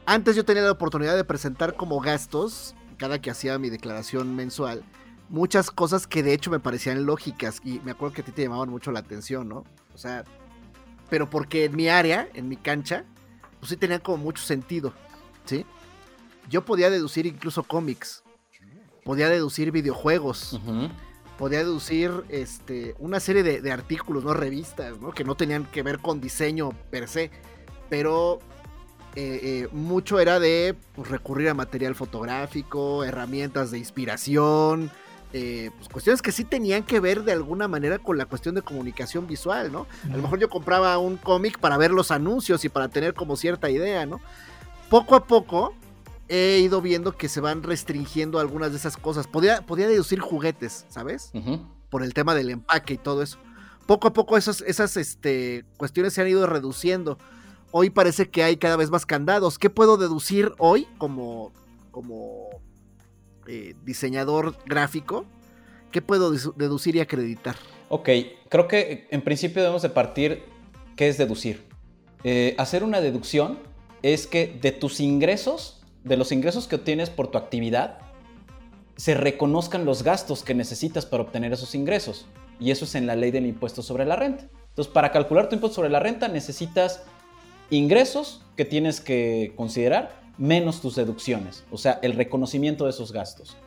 Antes yo tenía la oportunidad de presentar como gastos, cada que hacía mi declaración mensual, muchas cosas que de hecho me parecían lógicas y me acuerdo que a ti te llamaban mucho la atención, ¿no? O sea, pero porque en mi área, en mi cancha, pues sí tenían como mucho sentido, ¿sí? Yo podía deducir incluso cómics, podía deducir videojuegos, podía deducir este, una serie de, artículos, ¿no? Revistas, ¿no? Que no tenían que ver con diseño per se, pero eh, eh, mucho era de pues, recurrir a material fotográfico, herramientas de inspiración, eh, pues, cuestiones que sí tenían que ver de alguna manera con la cuestión de comunicación visual, ¿no? A lo mejor yo compraba un cómic para ver los anuncios y para tener como cierta idea, ¿no? Poco a poco he ido viendo que se van restringiendo algunas de esas cosas. Podía, podía deducir juguetes, ¿sabes? Por el tema del empaque y todo eso. Poco a poco esas, esas este, cuestiones se han ido reduciendo. Hoy parece que hay cada vez más candados. ¿Qué puedo deducir hoy como, como eh, diseñador gráfico, ¿qué puedo deducir y acreditar? Ok, creo que en principio debemos de partir, ¿qué es deducir? Eh, hacer una deducción es que de tus ingresos, de los ingresos que obtienes por tu actividad, se reconozcan los gastos que necesitas para obtener esos ingresos. Y eso es en la ley del impuesto sobre la renta. Entonces, para calcular tu impuesto sobre la renta necesitas ingresos que tienes que considerar menos tus deducciones, o sea, el reconocimiento de esos gastos.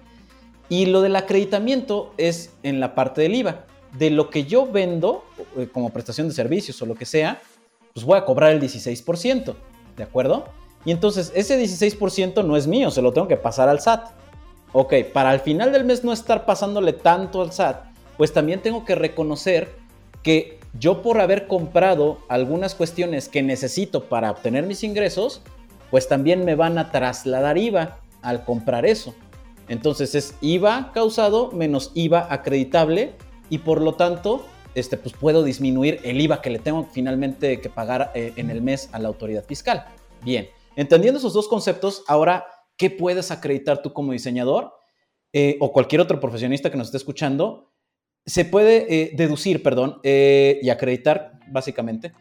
Y lo del acreditamiento es en la parte del IVA. De lo que yo vendo eh, como prestación de servicios o lo que sea, pues voy a cobrar el 16%, ¿de acuerdo? Y entonces ese 16% no es mío, se lo tengo que pasar al SAT. Ok, para al final del mes no estar pasándole tanto al SAT, pues también tengo que reconocer que yo por haber comprado algunas cuestiones que necesito para obtener mis ingresos, pues también me van a trasladar IVA al comprar eso. Entonces es IVA causado menos IVA acreditable y por lo tanto este, pues puedo disminuir el IVA que le tengo finalmente que pagar eh, en el mes a la autoridad fiscal. Bien, entendiendo esos dos conceptos, ahora, ¿qué puedes acreditar tú como diseñador eh, o cualquier otro profesionista que nos esté escuchando? Se puede eh, deducir, perdón, y acreditar, básicamente,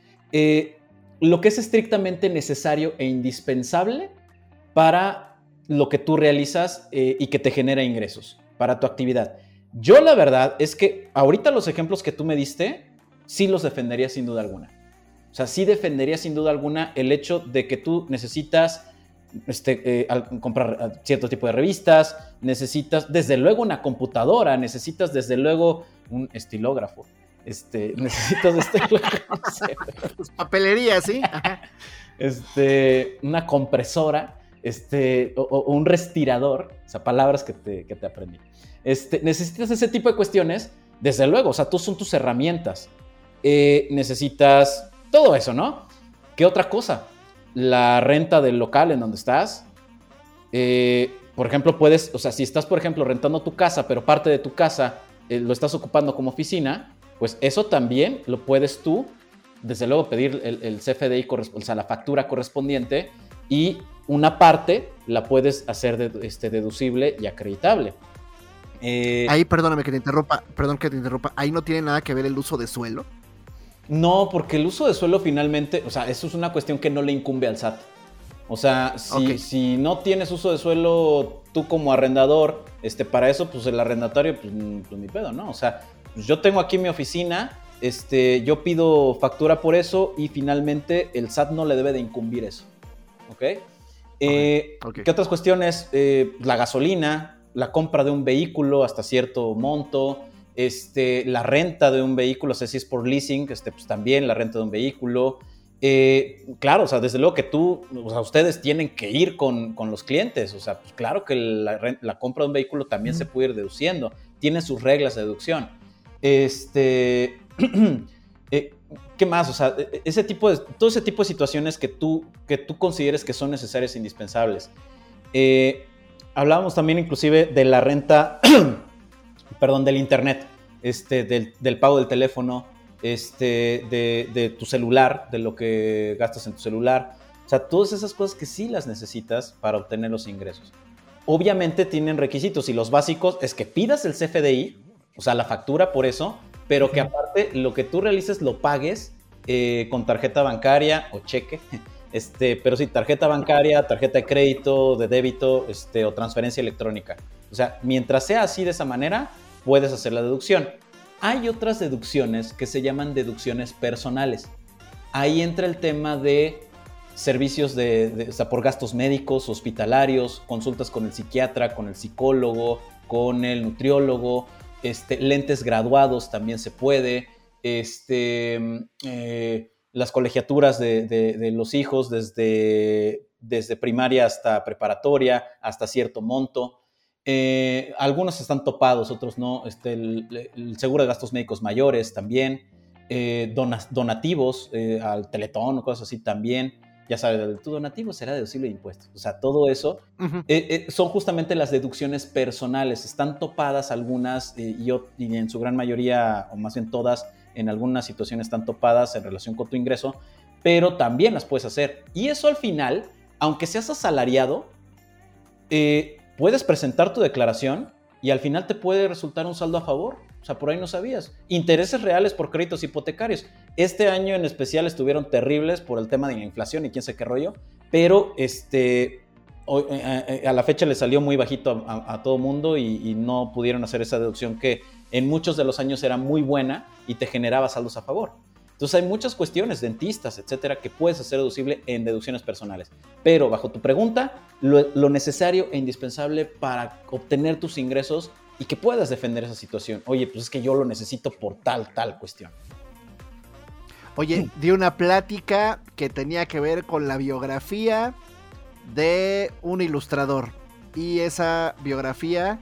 lo que es estrictamente necesario e indispensable para lo que tú realizas y que te genera ingresos para tu actividad. Yo la verdad es que ahorita los ejemplos que tú me diste, sí los defendería sin duda alguna. O sea, sí defendería sin duda alguna el hecho de que tú necesitas este, eh, comprar eh, cierto tipo de revistas, necesitas desde luego una computadora, necesitas desde luego un estilógrafo. Este, necesitas este, pues, papelería, sí. Este, una compresora, este, o, un respirador, o sea, palabras que te, que te aprendí. Este, necesitas ese tipo de cuestiones, desde luego, o sea, tú son tus herramientas. Eh, necesitas todo eso, ¿no? ¿Qué otra cosa? La renta del local en donde estás. Eh, por ejemplo, puedes, o sea, si estás, por ejemplo, rentando tu casa, pero parte de tu casa eh, lo estás ocupando como oficina, pues eso también lo puedes tú, desde luego, pedir el, CFDI, o sea, la factura correspondiente, y una parte la puedes hacer este, deducible y acreditable. Eh, ahí, perdóname que te interrumpa, perdón que te interrumpa, ahí no tiene nada que ver el uso de suelo. No, porque el uso de suelo finalmente, o sea, eso es una cuestión que no le incumbe al SAT. O sea, si, no tienes uso de suelo tú como arrendador, este, para eso, pues el arrendatario, pues, pues ni pedo, ¿no? O sea, yo tengo aquí mi oficina, este, yo pido factura por eso y finalmente el SAT no le debe de incumbir eso. ¿Ok? Eh, ¿Qué otras cuestiones? Eh, la gasolina, la compra de un vehículo hasta cierto monto, este, la renta de un vehículo, o sea, si es por leasing, este, pues también la renta de un vehículo. Eh, claro, o sea, desde luego que tú, o sea, ustedes tienen que ir con, los clientes, o sea, pues claro que la, compra de un vehículo también se puede ir deduciendo, tiene sus reglas de deducción. Este, eh, ¿qué más? O sea, e, e, ese tipo de, todo ese tipo de situaciones que tú, que tú consideres que son necesarias e indispensables. Eh, hablábamos también inclusive de la renta, perdón, del internet, este, del, pago del teléfono, este, de, tu celular, de lo que gastas en tu celular. O sea, todas esas cosas que sí las necesitas para obtener los ingresos. Obviamente tienen requisitos y los básicos es que pidas el CFDI, o sea, la factura por eso, pero que aparte lo que tú realices lo pagues eh, con tarjeta bancaria o cheque Este, pero sí, tarjeta bancaria, tarjeta de crédito, de débito, este, o transferencia electrónica. O sea, mientras sea así de esa manera, puedes hacer la deducción. Hay otras deducciones que se llaman deducciones personales. Ahí entra el tema de servicios de, o sea, por gastos médicos, hospitalarios, consultas con el psiquiatra, con el psicólogo, con el nutriólogo, este, lentes graduados también se puede, este, eh, las colegiaturas de, los hijos desde, desde, primaria hasta preparatoria, hasta cierto monto. Eh, algunos están topados, otros no. Este, el, seguro de gastos médicos mayores también. Eh, donativos al teletón o cosas así también. Ya sabes, tu donativo será deducible de impuestos. O sea, todo eso son justamente las deducciones personales. Están topadas algunas y, y en su gran mayoría, o más bien todas, en algunas situaciones están topadas en relación con tu ingreso, pero también las puedes hacer. Y eso al final, aunque seas asalariado, eh, puedes presentar tu declaración y al final te puede resultar un saldo a favor. O sea, por ahí no sabías. Intereses reales por créditos hipotecarios. Este año en especial estuvieron terribles por el tema de la inflación y quién sé qué rollo, pero este, eh, eh, a la fecha le salió muy bajito a, todo mundo y, no pudieron hacer esa deducción que en muchos de los años era muy buena y te generaba saldos a favor. Entonces hay muchas cuestiones, dentistas, etcétera, que puedes hacer deducible en deducciones personales. Pero bajo tu pregunta, lo, necesario e indispensable para obtener tus ingresos y que puedas defender esa situación. Oye, pues es que yo lo necesito por tal, tal cuestión. Oye, di una plática que tenía que ver con la biografía de un ilustrador. Y esa biografía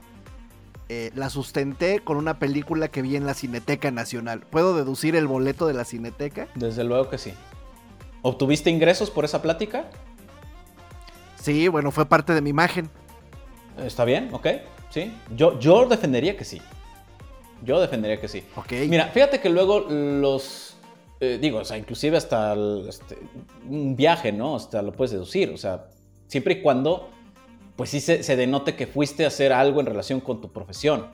eh, la sustenté con una película que vi en la Cineteca Nacional. ¿Puedo deducir el boleto de la Cineteca? Desde luego que sí. ¿Obtuviste ingresos por esa plática? Sí, bueno, fue parte de mi imagen. Está bien, ok, sí. Yo, yo defendería que sí. Yo defendería que sí. Ok. Mira, fíjate que luego los. Eh, digo, o sea, inclusive hasta este, un viaje, ¿no? Hasta lo puedes deducir. O sea, siempre y cuando, pues sí se, se denote que fuiste a hacer algo en relación con tu profesión.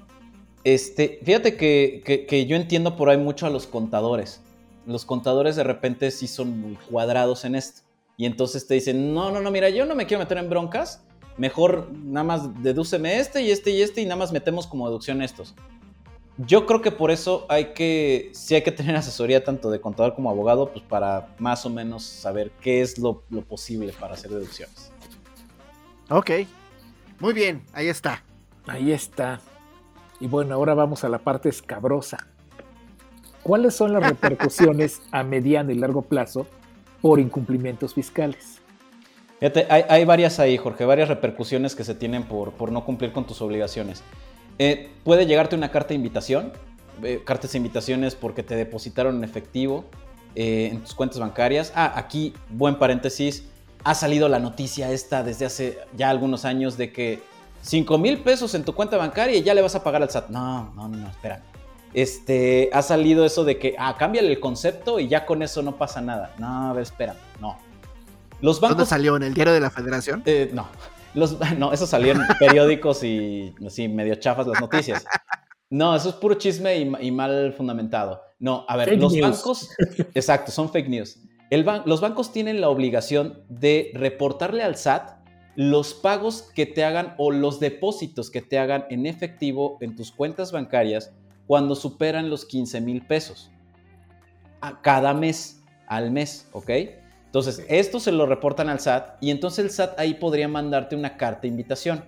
Este, fíjate que, que- que yo entiendo por ahí mucho a los contadores. Los contadores de repente sí son muy cuadrados en esto. Y entonces te dicen, no, no, no, mira, yo no me quiero meter en broncas. Mejor nada más dedúceme este y este y este y nada más metemos como deducción estos. Yo creo que por eso hay que, sí hay que tener asesoría tanto de contador como abogado, pues para más o menos saber qué es lo, lo posible para hacer deducciones. Ok. Muy bien, ahí está. Ahí está. Y bueno, ahora vamos a la parte escabrosa. ¿Cuáles son las repercusiones a mediano y largo plazo por incumplimientos fiscales? Fíjate, hay, hay varias ahí, Jorge, varias repercusiones que se tienen por, por no cumplir con tus obligaciones. Eh, puede llegarte una carta de invitación, eh, cartas de invitaciones porque te depositaron en efectivo eh, en tus cuentas bancarias. Ah, aquí, buen paréntesis, ha salido la noticia esta desde hace ya algunos años de que 5 mil pesos en tu cuenta bancaria y ya le vas a pagar al SAT. No, no, no, no, espera. Este, ha salido eso de que, ah, cámbiale el concepto y ya con eso no pasa nada. No, a ver, espera, no. Los ¿Dónde bancos salió? ¿En el diario de la Federación? eh, no. Los, no, eso salió en periódicos y así medio chafas las noticias. No, eso es puro chisme y, y mal fundamentado. No, a ver, Fake los news. bancos, exacto, son fake news. El ban- los bancos tienen la obligación de reportarle al SAT los pagos que te hagan o los depósitos que te hagan en efectivo en tus cuentas bancarias cuando superan los 15 mil pesos. A cada mes, al mes, ¿ok? Entonces, esto se lo reportan al SAT y entonces el SAT ahí podría mandarte una carta de invitación.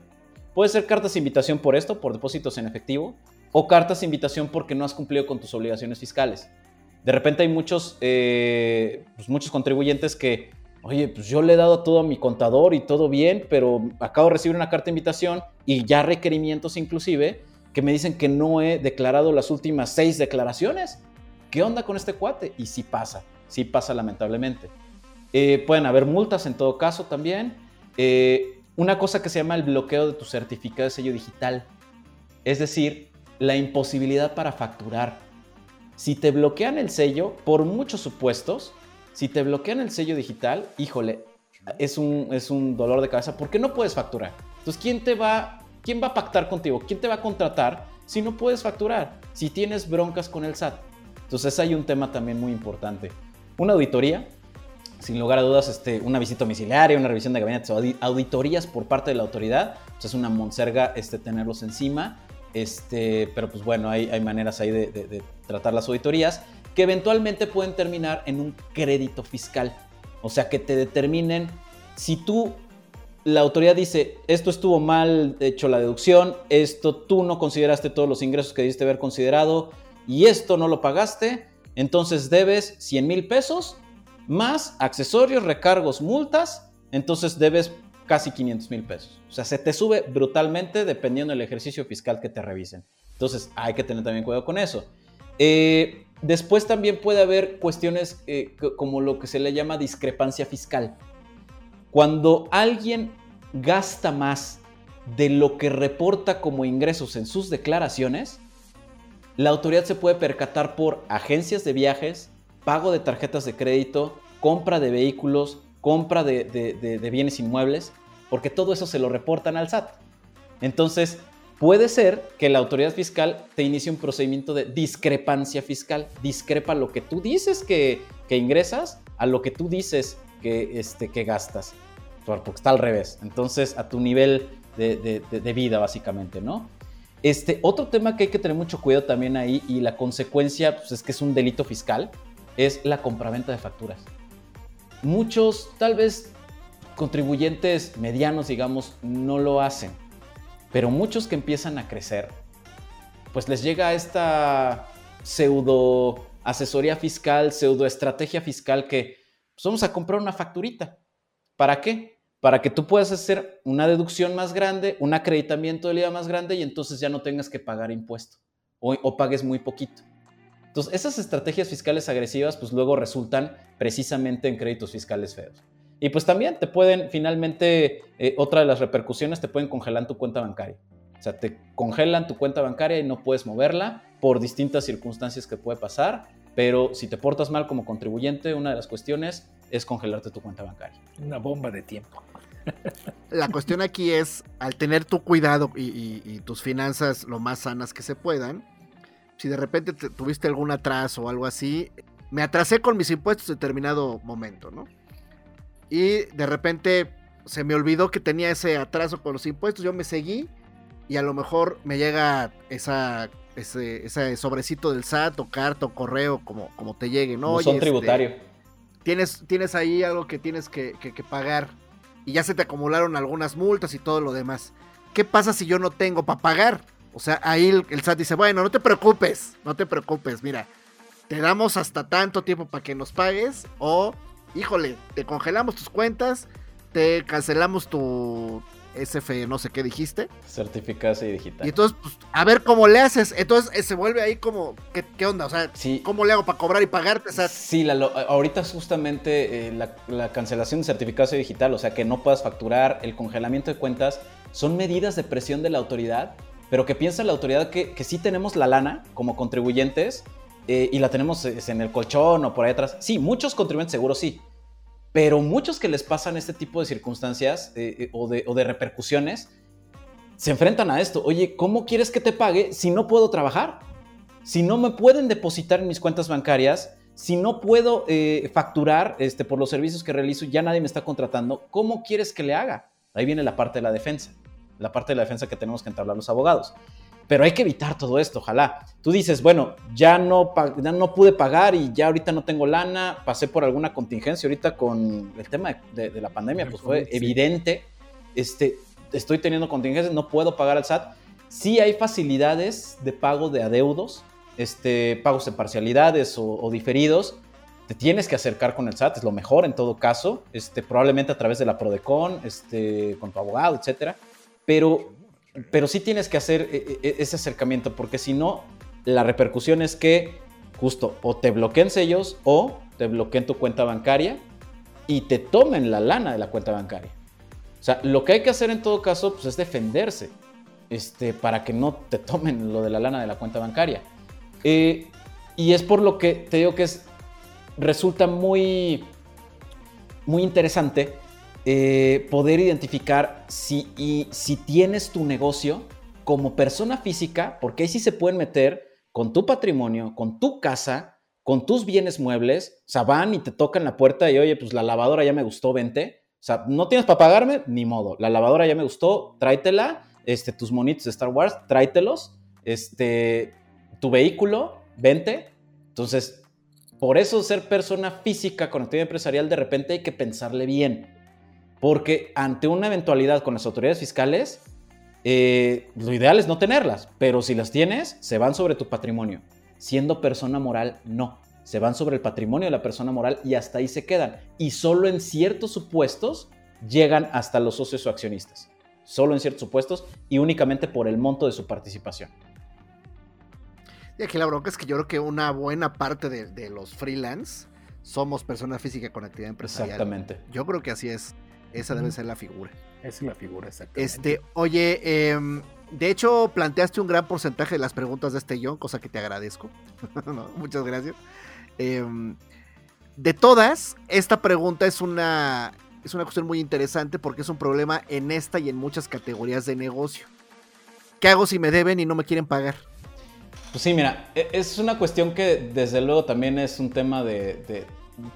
Puede ser cartas de invitación por esto, por depósitos en efectivo, o cartas de invitación porque no has cumplido con tus obligaciones fiscales. De repente hay muchos, eh, pues muchos contribuyentes que, oye, pues yo le he dado todo a mi contador y todo bien, pero acabo de recibir una carta de invitación y ya requerimientos inclusive que me dicen que no he declarado las últimas seis declaraciones. ¿Qué onda con este cuate? Y sí pasa, sí pasa lamentablemente. Eh, pueden haber multas en todo caso también. Eh, una cosa que se llama el bloqueo de tu certificado de sello digital. Es decir, la imposibilidad para facturar. Si te bloquean el sello, por muchos supuestos, si te bloquean el sello digital, híjole, es un, es un dolor de cabeza porque no puedes facturar. Entonces, ¿quién te va, quién va a pactar contigo? ¿Quién te va a contratar si no puedes facturar? Si tienes broncas con el SAT. Entonces, hay un tema también muy importante. Una auditoría, sin lugar a dudas, este, una visita domiciliaria, una revisión de gabinetes auditorías por parte de la autoridad, pues es una monserga este, tenerlos encima. Este, pero pues bueno, hay, hay maneras ahí de tratar las auditorías que eventualmente pueden terminar en un crédito fiscal. O sea, que te determinen si tú, la autoridad dice, esto estuvo mal hecho la deducción, esto tú no consideraste todos los ingresos que debiste haber considerado y esto no lo pagaste, entonces debes 100 mil pesos más accesorios, recargos, multas, entonces debes casi 500 mil pesos. O sea, se te sube brutalmente dependiendo del ejercicio fiscal que te revisen. Entonces, hay que tener también cuidado con eso. Eh, después también puede haber cuestiones eh, co- como lo que se le llama discrepancia fiscal. Cuando alguien gasta más de lo que reporta como ingresos en sus declaraciones, la autoridad se puede percatar por agencias de viajes, pago de tarjetas de crédito, compra de vehículos, compra de, de- de- de bienes inmuebles, porque todo eso se lo reportan al SAT. Entonces, puede ser que la autoridad fiscal te inicie un procedimiento de discrepancia fiscal. Discrepa lo que tú dices que, que ingresas a lo que tú dices que, este, que gastas. Por- Porque está al revés. Entonces, a tu nivel de- de- de vida, básicamente, ¿no? Este, otro tema que hay que tener mucho cuidado también ahí, y la consecuencia pues, es que es un delito fiscal, es la compraventa de facturas. Muchos, tal vez contribuyentes medianos, digamos, no lo hacen, pero muchos que empiezan a crecer, pues les llega esta pseudo asesoría fiscal, pseudo estrategia fiscal que pues, vamos a comprar una facturita. ¿Para qué? Para que tú puedas hacer una deducción más grande, un acreditamiento del IVA más grande y entonces ya no tengas que pagar impuesto o, o pagues muy poquito. Entonces, esas estrategias fiscales agresivas pues luego resultan precisamente en créditos fiscales feos. Y pues también te pueden, finalmente, eh, otra de las repercusiones, te pueden congelar tu cuenta bancaria. O sea, te congelan tu cuenta bancaria y no puedes moverla por distintas circunstancias que puede pasar, pero si te portas mal como contribuyente, una de las cuestiones es congelarte tu cuenta bancaria. Una bomba de tiempo. La cuestión aquí es, al tener tu cuidado y, tus finanzas lo más sanas que se puedan, si de repente tuviste algún atraso o algo así, me atrasé con mis impuestos en determinado momento, ¿no? Y de repente se me olvidó que tenía ese atraso con los impuestos, yo me seguí y a lo mejor me llega esa, ese, sobrecito del SAT o carta o correo, como, como te llegue, ¿no? son este, tributario. tienes, tienes ahí algo que tienes que, que, que pagar y ya se te acumularon algunas multas y todo lo demás. ¿Qué pasa si yo no tengo para pagar? O sea, ahí el, SAT dice, bueno, no te preocupes, no te preocupes, mira, te damos hasta tanto tiempo para que nos pagues o, híjole, te congelamos tus cuentas, te cancelamos tu, SF, no sé qué dijiste. Certificado y digital. Y entonces, pues, a ver cómo le haces. Entonces eh, se vuelve ahí como, ¿qué, onda? O sea, ¿cómo le hago para cobrar y pagarte? sí, ahorita es justamente eh, la, cancelación de certificado digital, o sea, que no puedas facturar, el congelamiento de cuentas, son medidas de presión de la autoridad, pero que piensa la autoridad que, que sí tenemos la lana como contribuyentes eh, y la tenemos en el colchón o por ahí atrás. Sí, muchos contribuyentes seguro sí pero muchos que les pasan este tipo de circunstancias eh, eh, o, de, repercusiones se enfrentan a esto. Oye, ¿cómo quieres que te pague si no puedo trabajar? Si no me pueden depositar en mis cuentas bancarias, si no puedo facturar este, por los servicios que realizo, ya nadie me está contratando, ¿cómo quieres que le haga? Ahí viene la parte de la defensa, la parte de la defensa que tenemos que entablar los abogados. Pero hay que evitar todo esto, ojalá. Tú dices, bueno, ya no, no pude pagar y ya ahorita no tengo lana, pasé por alguna contingencia ahorita con el tema de, la pandemia, pues fue evidente. Este, estoy teniendo contingencias, no puedo pagar al SAT. Sí hay facilidades de pago de adeudos, este, pagos de parcialidades o, diferidos. Te tienes que acercar con el SAT, es lo mejor en todo caso, este, probablemente a través de la Prodecon, este, con tu abogado, etcétera. Pero pero sí tienes que hacer e, e, ese acercamiento, porque si no, la repercusión es que justo o te bloqueen sellos o te bloqueen tu cuenta bancaria y te tomen la lana de la cuenta bancaria. O sea, lo que hay que hacer en todo caso pues, es defenderse este, para que no te tomen lo de la lana de la cuenta bancaria. Eh, y es por lo que te digo que es, resulta muy, muy interesante eh, poder identificar si, y, si tienes tu negocio como persona física, porque ahí sí se pueden meter con tu patrimonio, con tu casa, con tus bienes muebles, o sea, van y te tocan la puerta y, oye, pues la lavadora ya me gustó, vente. O sea, no tienes para pagarme, ni modo. La lavadora ya me gustó, tráetela. Este, tus monitos de Star Wars, tráetelos. Este, tu vehículo, vente. Entonces, por eso ser persona física con actividad empresarial, de repente hay que pensarle bien. Porque ante una eventualidad con las autoridades fiscales, eh, lo ideal es no tenerlas, pero si las tienes, se van sobre tu patrimonio. Siendo persona moral, no. Se van sobre el patrimonio de la persona moral y hasta ahí se quedan. Y solo en ciertos supuestos llegan hasta los socios o accionistas. Solo en ciertos supuestos y únicamente por el monto de su participación. Y aquí la bronca es que yo creo que una buena parte de, de los freelance somos personas físicas con actividad empresarial. Exactamente. Yo creo que así es. Esa debe ser la figura. Esa es la figura, exactamente. Este, oye, em, de hecho, planteaste un gran porcentaje de las preguntas de este John, cosa que te agradezco. muchas gracias. Em, de todas, esta pregunta es una, es una cuestión muy interesante porque es un problema en esta y en muchas categorías de negocio. ¿Qué hago si me deben y no me quieren pagar? Pues sí, mira, e, es una cuestión que desde luego también es un tema de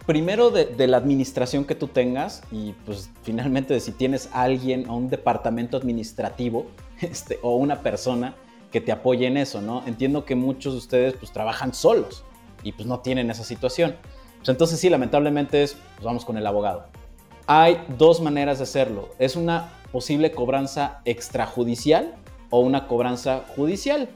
primero de, la administración que tú tengas y pues finalmente de si tienes alguien o un departamento administrativo este, o una persona que te apoye en eso, ¿no? Entiendo que muchos de ustedes pues trabajan solos y pues no tienen esa situación. Pues, entonces sí, lamentablemente es, pues vamos con el abogado. Hay dos maneras de hacerlo. Es una posible cobranza extrajudicial o una cobranza judicial.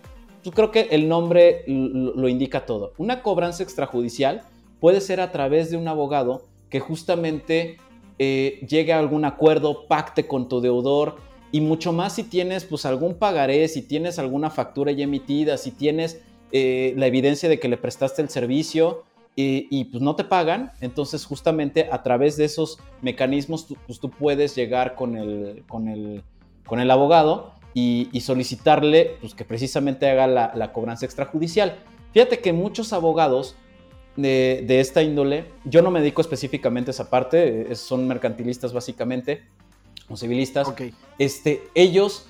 Yo creo que el nombre lo indica todo. Una cobranza extrajudicial puede ser a través de un abogado que justamente eh, llegue a algún acuerdo, pacte con tu deudor y mucho más si tienes pues algún pagaré, si tienes alguna factura ya emitida, si tienes eh, la evidencia de que le prestaste el servicio, y, pues no te pagan, entonces justamente a través de esos mecanismos tú, pues tú puedes llegar con el, con el, con el abogado y, solicitarle pues, que precisamente haga la, la, cobranza extrajudicial. Fíjate que muchos abogados de, de, esta índole, yo no me dedico específicamente a esa parte, son mercantilistas básicamente, o civilistas, este, ellos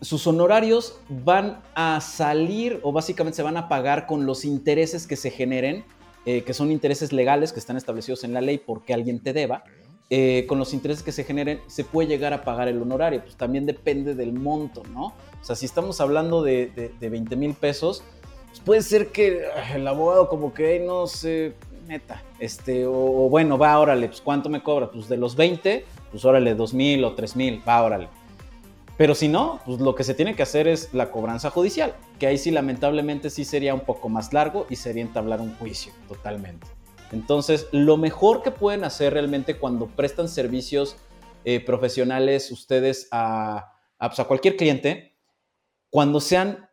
sus honorarios van a salir o básicamente se van a pagar con los intereses que se generen, eh, que son intereses legales que están establecidos en la ley porque alguien te deba. Eh, con los intereses que se generen, se puede llegar a pagar el honorario. Pues también depende del monto, ¿no? O sea, si estamos hablando de, de, 20 mil pesos, puede ser que el abogado como que, no sé, neta, este, o, bueno, va, órale, pues ¿cuánto me cobra? Pues de los 20, pues órale, 2 mil o 3 mil, va, órale. Pero si no, pues lo que se tiene que hacer es la cobranza judicial, que ahí sí lamentablemente sí sería un poco más largo y sería entablar un juicio totalmente. Entonces, lo mejor que pueden hacer realmente cuando prestan servicios eh, profesionales ustedes a, pues, a, cualquier cliente, cuando sean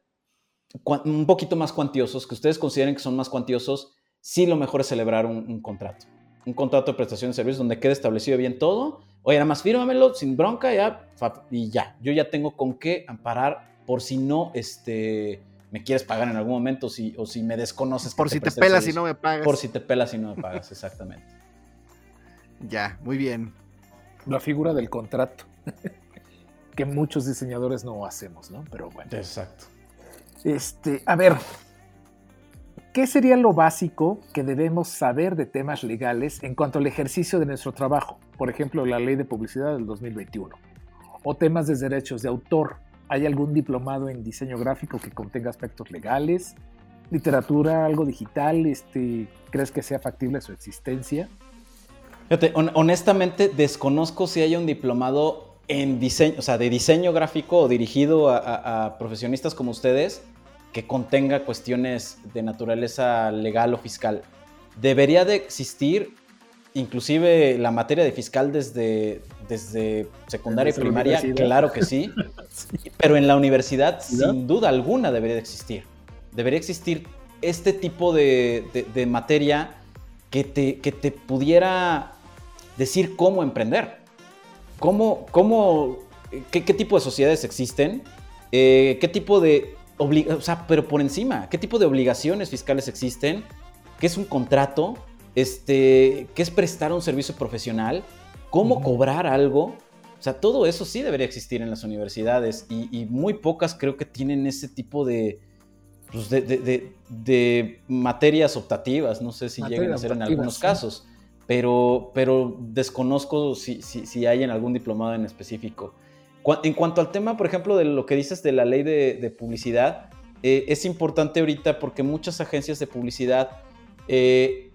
un poquito más cuantiosos, que ustedes consideren que son más cuantiosos, sí lo mejor es celebrar un contrato un contrato de prestación de servicios donde quede establecido bien todo. Oye, nada más fírmamelo sin bronca ya, y ya. Yo ya tengo con qué amparar por si no este, me quieres pagar en algún momento si, o si me desconoces. Por si te, pelas y no me pagas. Por si te pelas y no me pagas, exactamente. Ya, muy bien. La figura del contrato, que muchos diseñadores no hacemos, ¿no? Pero bueno. Exacto. Este, a ver, ¿Qué sería lo básico que debemos saber de temas legales en cuanto al ejercicio de nuestro trabajo? Por ejemplo, la ley de publicidad del 2021. O temas de derechos de autor. ¿Hay algún diplomado en diseño gráfico que contenga aspectos legales? ¿Literatura, algo digital? Este, ¿Crees que sea factible su existencia? Fíjate, honestamente desconozco si hay un diplomado en diseño, o sea, de diseño gráfico o dirigido a profesionistas como ustedes que contenga cuestiones de naturaleza legal o fiscal. Debería de existir inclusive la materia de fiscal desde, desde secundaria y primaria, claro que sí, pero en la universidad sin duda alguna debería de existir. Debería existir este tipo de, materia que te, que te, pudiera decir cómo emprender, cómo, cómo qué, tipo de sociedades existen, eh, qué tipo de o sea, pero por encima, ¿qué tipo de obligaciones fiscales existen? ¿Qué es un contrato? Este, ¿Qué es prestar un servicio profesional? ¿Cómo cobrar algo? O sea, todo eso sí debería existir en las universidades y, muy pocas creo que tienen ese tipo de, pues de, materias optativas. No sé si llegan a ser en algunos casos, pero, pero desconozco si, si hay en algún diplomado en específico. En cuanto al tema, por ejemplo, de lo que dices de la ley de, publicidad, eh, es importante ahorita porque muchas agencias de publicidad eh,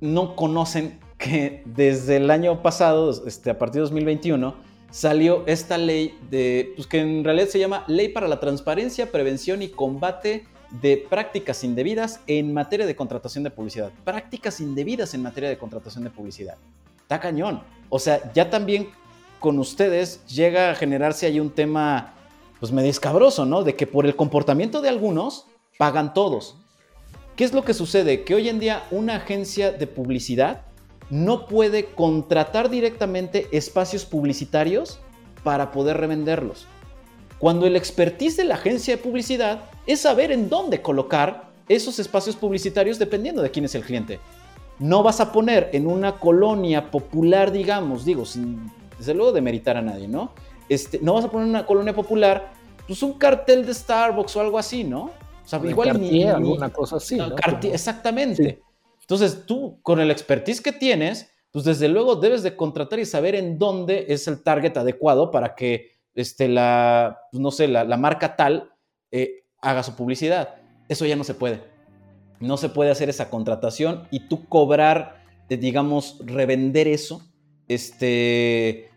no conocen que desde el año pasado, este, a partir de 2021, salió esta ley de, pues que en realidad se llama Ley para la Transparencia, Prevención y Combate de Prácticas Indebidas en materia de contratación de publicidad. Prácticas indebidas en materia de contratación de publicidad. Está cañón. O sea, ya también con ustedes llega a generarse ahí un tema pues medio escabroso, ¿no? De que por el comportamiento de algunos pagan todos. ¿Qué es lo que sucede? Que hoy en día una agencia de publicidad no puede contratar directamente espacios publicitarios para poder revenderlos. Cuando el expertise de la agencia de publicidad es saber en dónde colocar esos espacios publicitarios dependiendo de quién es el cliente. No vas a poner en una colonia popular, digamos, digo, sin desde luego de meritar a nadie, ¿no? Este, no vas a poner una colonia popular, pues un cartel de Starbucks o algo así, ¿no? O sea, igual ni, alguna cosa así, ¿no? Exactamente. Entonces, tú, con el expertise que tienes, pues desde luego debes de contratar y saber en dónde es el target adecuado para que este, la, pues no sé, la, marca tal eh, haga su publicidad. Eso ya no se puede. No se puede hacer esa contratación y tú cobrar, digamos, revender eso este,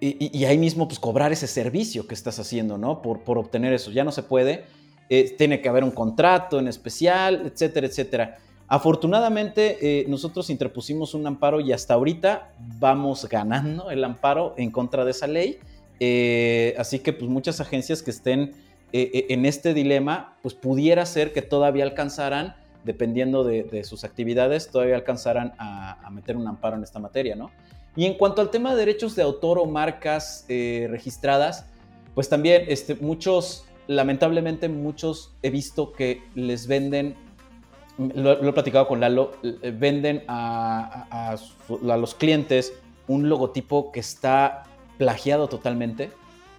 y, ahí mismo pues cobrar ese servicio que estás haciendo, ¿no? Por, por obtener eso. Ya no se puede. Eh, tiene que haber un contrato en especial, etcétera, etcétera. Afortunadamente, eh, nosotros interpusimos un amparo y hasta ahorita vamos ganando el amparo en contra de esa ley. Eh, así que, pues, muchas agencias que estén en este dilema, pues pudiera ser que todavía alcanzaran dependiendo de, sus actividades, todavía alcanzaran a, meter un amparo en esta materia, ¿no? Y en cuanto al tema de derechos de autor o marcas eh, registradas, pues también este, muchos, lamentablemente muchos he visto que les venden, lo, he platicado con Lalo, eh, venden a, a los clientes un logotipo que está plagiado totalmente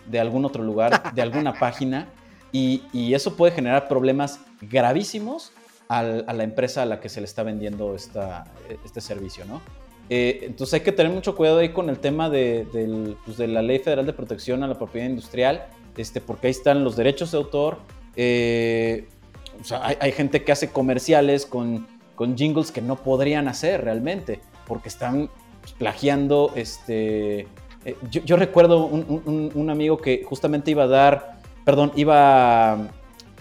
de algún otro lugar, de alguna página, y, eso puede generar problemas gravísimos a la empresa a la que se le está vendiendo esta, este servicio, ¿no? Eh, entonces hay que tener mucho cuidado ahí con el tema de, pues, de, la Ley Federal de Protección a la Propiedad Industrial, este, porque ahí están los derechos de autor. Eh, o sea, hay, gente que hace comerciales con, con jingles que no podrían hacer realmente, porque están pues, plagiando este, eh, yo, recuerdo un, amigo que justamente iba a dar, perdón, iba,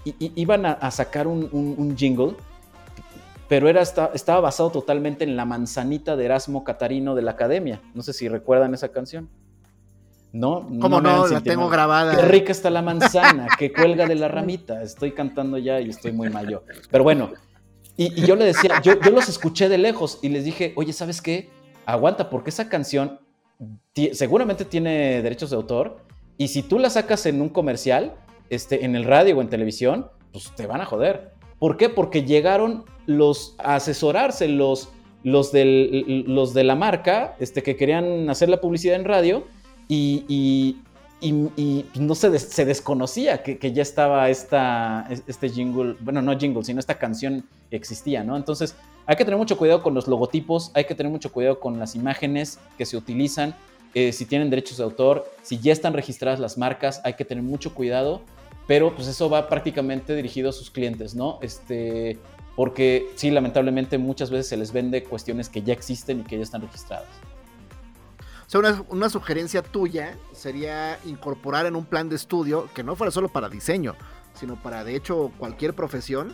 iban a, sacar un, jingle, pero era, estaba basado totalmente en la manzanita de Erasmo Catarino de la Academia. No sé si recuerdan esa canción. ¿No? ¿Cómo no? la tengo grabada. Qué rica está la manzana, que cuelga de la ramita. Estoy cantando ya y estoy muy mayor. Pero bueno, y, yo le decía, yo, yo los escuché de lejos y les dije, oye, ¿sabes qué? Aguanta, porque esa canción seguramente tiene derechos de autor y si tú la sacas en un comercial, este, en el radio o en televisión, pues te van a joder. ¿Por qué? Porque llegaron los a asesorarse los, los, del, los de la marca este, que querían hacer la publicidad en radio y, y, no se, se desconocía que, que, ya estaba esta, este jingle, bueno, no jingle, sino esta canción existía, ¿no? Entonces, hay que tener mucho cuidado con los logotipos, hay que tener mucho cuidado con las imágenes que se utilizan, eh, si tienen derechos de autor, si ya están registradas las marcas, hay que tener mucho cuidado, pero pues eso va prácticamente dirigido a sus clientes, ¿no? Este, porque sí, lamentablemente muchas veces se les vende cuestiones que ya existen y que ya están registradas. O sea, una, sugerencia tuya sería incorporar en un plan de estudio que no fuera solo para diseño, sino para de hecho cualquier profesión,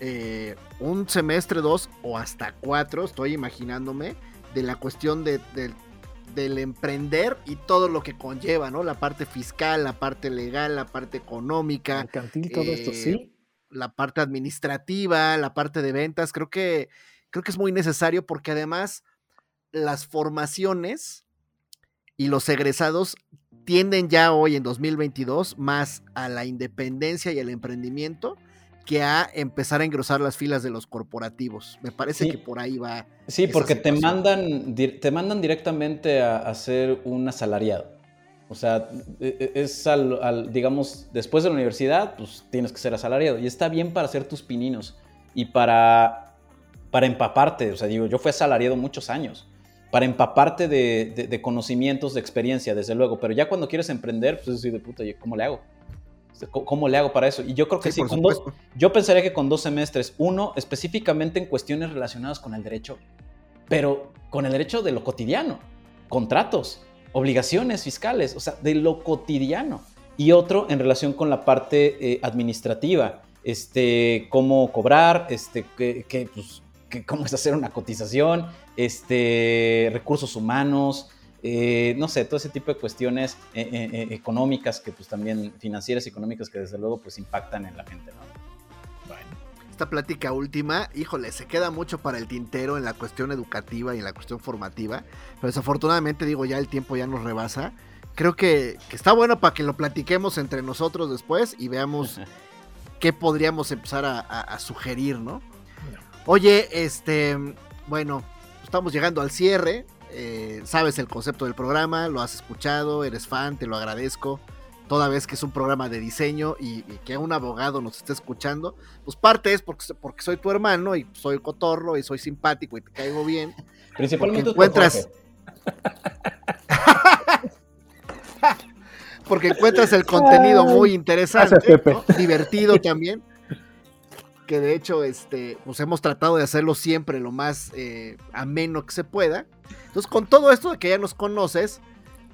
eh, un semestre, dos o hasta cuatro, estoy imaginándome, de la cuestión de, del emprender y todo lo que conlleva, ¿no? La parte fiscal, la parte legal, la parte económica. todo esto, sí. Eh, la parte administrativa, la parte de ventas, creo que, creo que es muy necesario porque además las formaciones y los egresados tienden ya hoy en 2022 más a la independencia y al emprendimiento que a empezar a engrosar las filas de los corporativos. Me parece que por ahí va. Sí, porque te mandan, te mandan directamente a, ser un asalariado. O sea, e, e, es al, digamos, después de la universidad, pues tienes que ser asalariado. Y está bien para hacer tus pininos y para, para empaparte. O sea, digo, yo fui asalariado muchos años. Para empaparte de, de conocimientos, de experiencia, desde luego. Pero ya cuando quieres emprender, pues es de puta, ¿cómo le hago? ¿Cómo le hago para eso? Y yo creo que sí, yo pensaría que con dos semestres, uno específicamente en cuestiones relacionadas con el derecho, pero con el derecho de lo cotidiano, contratos, obligaciones fiscales, o sea, de lo cotidiano. Y otro en relación con la parte eh, administrativa, este, cómo cobrar, este, que, pues, cómo es hacer una cotización, este, recursos humanos, eh, no sé, todo ese tipo de cuestiones eh, eh, económicas que pues también financieras y económicas que desde luego pues impactan en la gente, ¿no? Bueno, esta plática última, híjole, se queda mucho para el tintero en la cuestión educativa y en la cuestión formativa, pero desafortunadamente digo ya el tiempo ya nos rebasa. Creo que, está bueno para que lo platiquemos entre nosotros después y veamos qué podríamos empezar a sugerir, ¿no? Oye, este, bueno, estamos llegando al cierre. Eh, sabes el concepto del programa, lo has escuchado, eres fan, te lo agradezco. Toda vez que es un programa de diseño y, que un abogado nos esté escuchando, pues parte es porque, porque soy tu hermano y soy cotorro y soy simpático y te caigo bien. Principalmente porque encuentras. porque encuentras el contenido muy interesante, divertido también que de hecho este, pues hemos tratado de hacerlo siempre lo más eh, ameno que se pueda. Entonces, con todo esto de que ya nos conoces,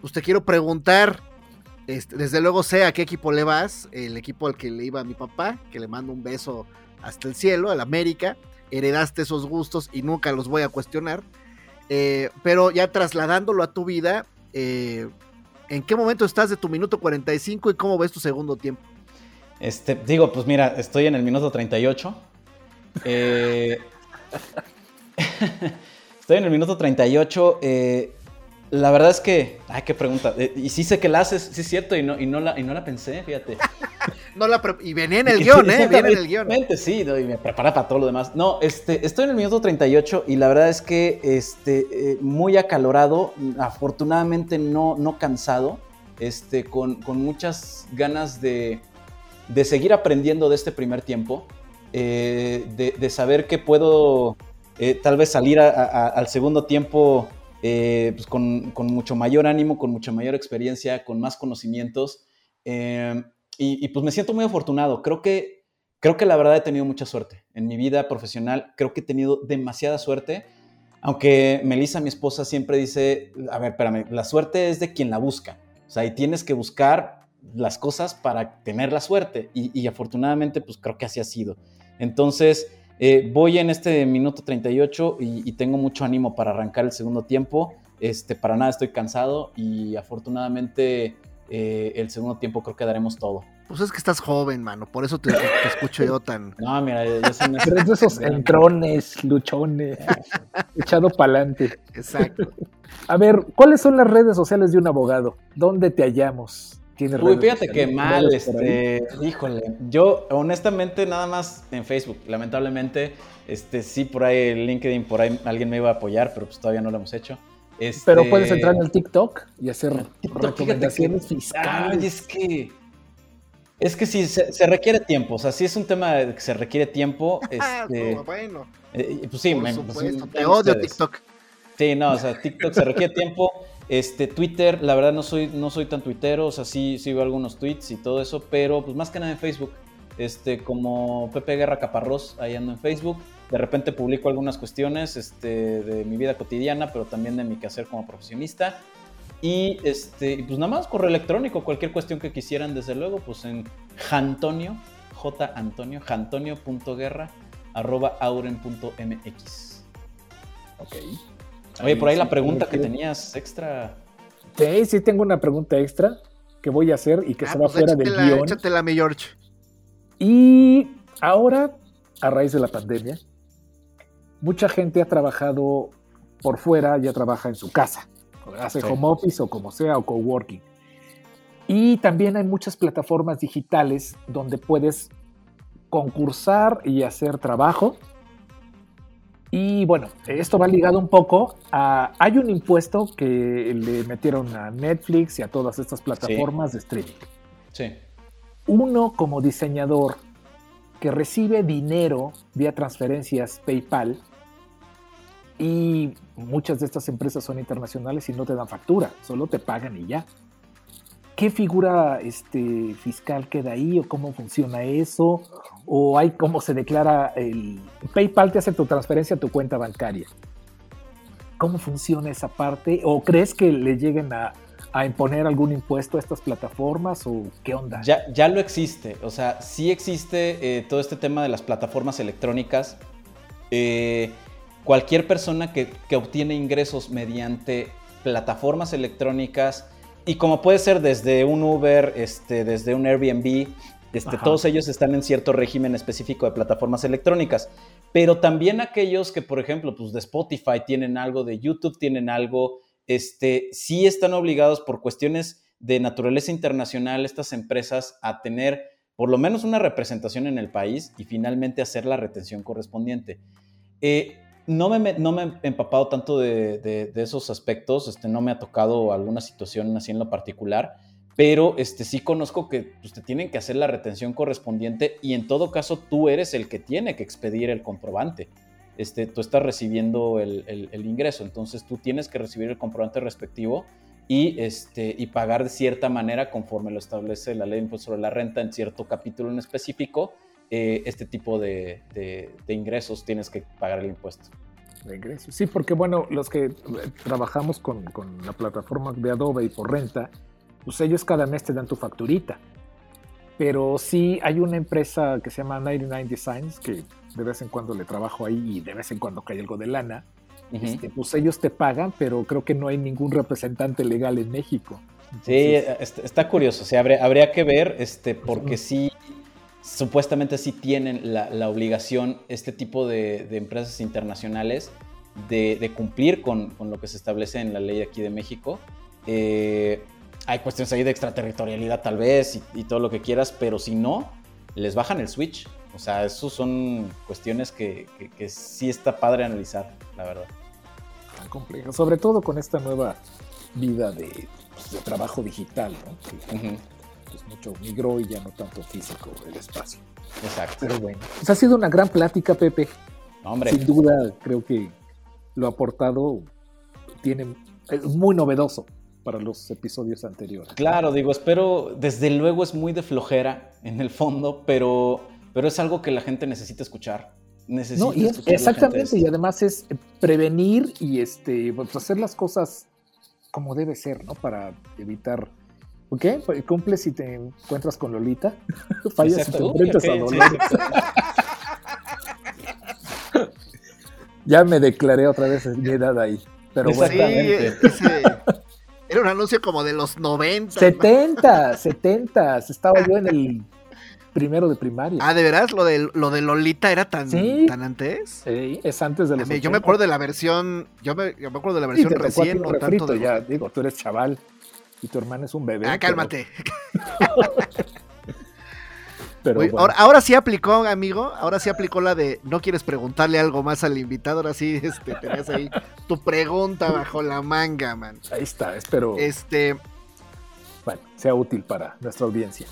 pues te quiero preguntar, este, desde luego sé a qué equipo le vas, el equipo al que le iba mi papá, que le mando un beso hasta el cielo, al América, heredaste esos gustos y nunca los voy a cuestionar, eh, pero ya trasladándolo a tu vida, eh, ¿en qué momento estás de tu minuto 45 y cómo ves tu segundo tiempo? Este, digo, pues mira, estoy en el minuto 38 Eh, estoy en el minuto 38. Eh, la verdad es que, ay, qué pregunta. Eh, y sí sé que la haces, sí es cierto, y no, y no, la, y no la pensé, fíjate. no la y venía en el guion, ¿eh? Viene en el guion. Sí, y me prepara para todo lo demás. No, este, estoy en el minuto 38 y la verdad es que este, eh, muy acalorado, afortunadamente no, no cansado, este, con, con muchas ganas de, de, seguir aprendiendo de este primer tiempo, eh, de, de, saber que puedo tal vez salir al segundo tiempo eh, pues con, mucho mayor ánimo, con mucha mayor experiencia, con más conocimientos. Eh, y, pues me siento muy afortunado. Creo que, creo que la verdad he tenido mucha suerte. En mi vida profesional creo que he tenido demasiada suerte. Aunque Melissa, mi esposa, siempre dice, a ver, espérame, la suerte es de quien la busca. O sea, y tienes que buscar las cosas para tener la suerte. Y, y afortunadamente, pues creo que así ha sido. Entonces, eh, voy en este minuto 38 y, y, tengo mucho ánimo para arrancar el segundo tiempo. Este, para nada estoy cansado y afortunadamente eh, el segundo tiempo creo que daremos todo. Pues es que estás joven, mano, por eso te, escucho yo tan... No, mira, yo, soy... Pero es de esos entrones, luchones, echado pa'lante. Exacto. A ver, ¿cuáles son las redes sociales de un abogado? ¿Dónde te hallamos? Uy, fíjate que mal, este, híjole, yo honestamente nada más en Facebook, lamentablemente, este, sí por ahí el LinkedIn, por ahí alguien me iba a apoyar, pero pues todavía no lo hemos hecho. Este... Pero puedes entrar en el TikTok y hacer recomendaciones fiscales. Ay, es que, es que sí, se, requiere tiempo, o sea, sí es un tema que se requiere tiempo. Este, bueno, eh, pues sí, me, pues, te odio TikTok. Sí, no, o sea, TikTok se requiere tiempo. Este, Twitter, la verdad no soy, no soy tan tuitero, o sea, sí, sí veo algunos tweets y todo eso, pero pues más que nada en Facebook. Este, como Pepe Guerra Caparrós, ahí ando en Facebook. De repente publico algunas cuestiones este, de mi vida cotidiana, pero también de mi quehacer como profesionista. Y este, pues nada más correo electrónico, cualquier cuestión que quisieran, desde luego, pues en Jantonio, J Antonio, jantonio.guerra, arroba auren.mx. Ok. Oye, por ahí la pregunta que tenías extra. Sí, sí tengo una pregunta extra que voy a hacer y que ah, se va pues fuera del guion. Échatela, mi George. Y ahora, a raíz de la pandemia, mucha gente ha trabajado por fuera, ya trabaja en su casa, hace home office o como sea, o coworking. Y también hay muchas plataformas digitales donde puedes concursar y hacer trabajo y bueno, esto va ligado un poco a... Hay un impuesto que le metieron a Netflix y a todas estas plataformas de streaming. Sí. Uno como diseñador que recibe dinero vía transferencias PayPal y muchas de estas empresas son internacionales y no te dan factura, solo te pagan y ya. ¿Qué figura este, fiscal queda ahí o cómo funciona eso? ¿O hay cómo se declara el PayPal te hace tu transferencia a tu cuenta bancaria? ¿Cómo funciona esa parte? ¿O crees que le lleguen a, imponer algún impuesto a estas plataformas o qué onda? Ya, ya lo existe, o sea, sí existe eh, todo este tema de las plataformas electrónicas. Eh, cualquier persona que, que obtiene ingresos mediante plataformas electrónicas, y como puede ser desde un Uber, este, desde un Airbnb, este, todos ellos están en cierto régimen específico de plataformas electrónicas. Pero también aquellos que, por ejemplo, pues de Spotify tienen algo, de YouTube tienen algo, este, sí están obligados por cuestiones de naturaleza internacional estas empresas a tener por lo menos una representación en el país y finalmente hacer la retención correspondiente. Eh, no me, no me he empapado tanto de, esos aspectos, este, no me ha tocado alguna situación así en lo particular, pero este, sí conozco que pues, te tienen que hacer la retención correspondiente y en todo caso tú eres el que tiene que expedir el comprobante. Este, tú estás recibiendo el, ingreso, entonces tú tienes que recibir el comprobante respectivo y, este, y pagar de cierta manera conforme lo establece la ley de impuesto sobre la renta en cierto capítulo en específico eh, este tipo de, ingresos tienes que pagar el impuesto. De ingresos. Sí, porque bueno, los que trabajamos con, la plataforma de Adobe y por renta, pues ellos cada mes te dan tu facturita. Pero sí hay una empresa que se llama 99 Designs, que de vez en cuando le trabajo ahí y de vez en cuando cae algo de lana. este, pues ellos te pagan, pero creo que no hay ningún representante legal en México. sí, está, curioso. O sea, habría, habría, que ver, este, porque sí supuestamente sí tienen la, obligación este tipo de, empresas internacionales de, cumplir con, lo que se establece en la ley aquí de México. Eh, hay cuestiones ahí de extraterritorialidad tal vez y, todo lo que quieras, pero si no, les bajan el switch. O sea, eso son cuestiones que, sí está padre analizar, la verdad. Tan complejo, sobre todo con esta nueva vida de, pues, trabajo digital, ¿no? pues mucho migró y ya no tanto físico el espacio. Exacto. Pero bueno, pues ha sido una gran plática, Pepe. Hombre. Sin duda, creo que lo aportado tiene, es muy novedoso para los episodios anteriores. Claro, digo, espero, desde luego es muy de flojera en el fondo, pero, pero es algo que la gente necesita escuchar. Necesita no, y exactamente, y además es prevenir y este, pues hacer las cosas como debe ser, ¿no? Para evitar ¿Qué? Cumple si te encuentras con Lolita. Fallas si te enfrentas a Lolita. ya me declaré otra vez mi edad ahí. Pero bueno. Era un anuncio como de los 90. 70, 70. Estaba yo en el primero de primaria. Ah, ¿de veras? ¿Lo de, lo de Lolita era tan, tan antes? Sí, es antes de los Yo me acuerdo de la versión, yo me, yo me acuerdo de la versión recién. No tanto ya, digo, tú eres chaval y tu hermana es un bebé. Ah, cálmate. Pero... ahora, sí aplicó, amigo. Ahora sí aplicó la de no quieres preguntarle algo más al invitado. Ahora sí este, tenías ahí tu pregunta bajo la manga, man. Ahí está, espero. Este. Bueno, sea útil para nuestra audiencia.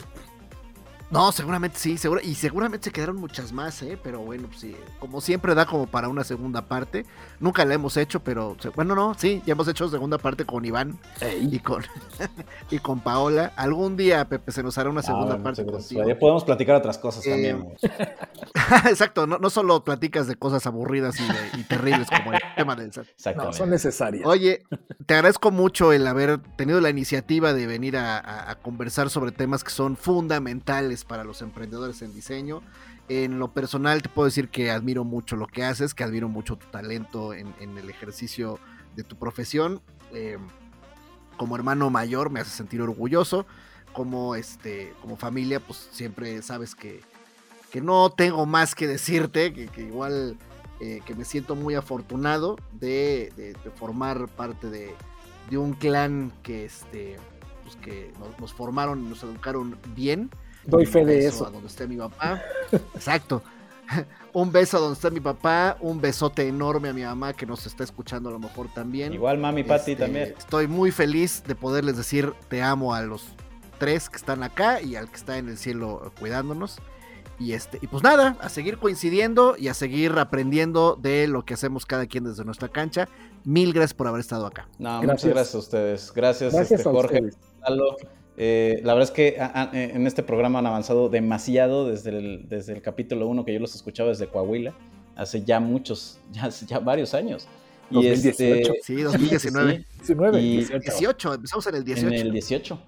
No, seguramente sí, seguro, y seguramente se quedaron muchas más, ¿eh? Pero bueno, pues sí, como siempre da como para una segunda parte. Nunca la hemos hecho, pero bueno, no, sí, ya hemos hecho segunda parte con Iván y con y con Paola. Algún día, Pepe, se nos hará una segunda parte contigo. Ya podemos platicar otras cosas también. Eh, exacto, no, no, solo platicas de cosas aburridas y, terribles como el tema del SAT. No, son necesarias. Oye, te agradezco mucho el haber tenido la iniciativa de venir a conversar sobre temas que son fundamentales para los emprendedores en diseño. En lo personal te puedo decir que admiro mucho lo que haces, que admiro mucho tu talento en, el ejercicio de tu profesión. Eh, como hermano mayor me hace sentir orgulloso. Como, este, como familia, pues siempre sabes que, que no tengo más que decirte, que, igual eh, que me siento muy afortunado de, formar parte de, un clan que, este, pues que nos, nos, formaron y nos educaron bien Doy fe de eso. A donde esté mi papá. Exacto. Un beso a donde está mi papá, un besote enorme a mi mamá que nos está escuchando a lo mejor también. Igual mami, Pati este, también. Estoy muy feliz de poderles decir te amo a los tres que están acá y al que está en el cielo cuidándonos. Y este, y pues nada, a seguir coincidiendo y a seguir aprendiendo de lo que hacemos cada quien desde nuestra cancha. Mil gracias por haber estado acá. No, muchas gracias a ustedes. Gracias, este, Jorge. Eh, la verdad es que eh, en este programa han avanzado demasiado desde el, desde el capítulo 1 que yo los escuchaba desde Coahuila, hace ya muchos, ya, ya varios años. Y 2018. Este, sí, 2019. 19, 18. empezamos en el 18. En el 18.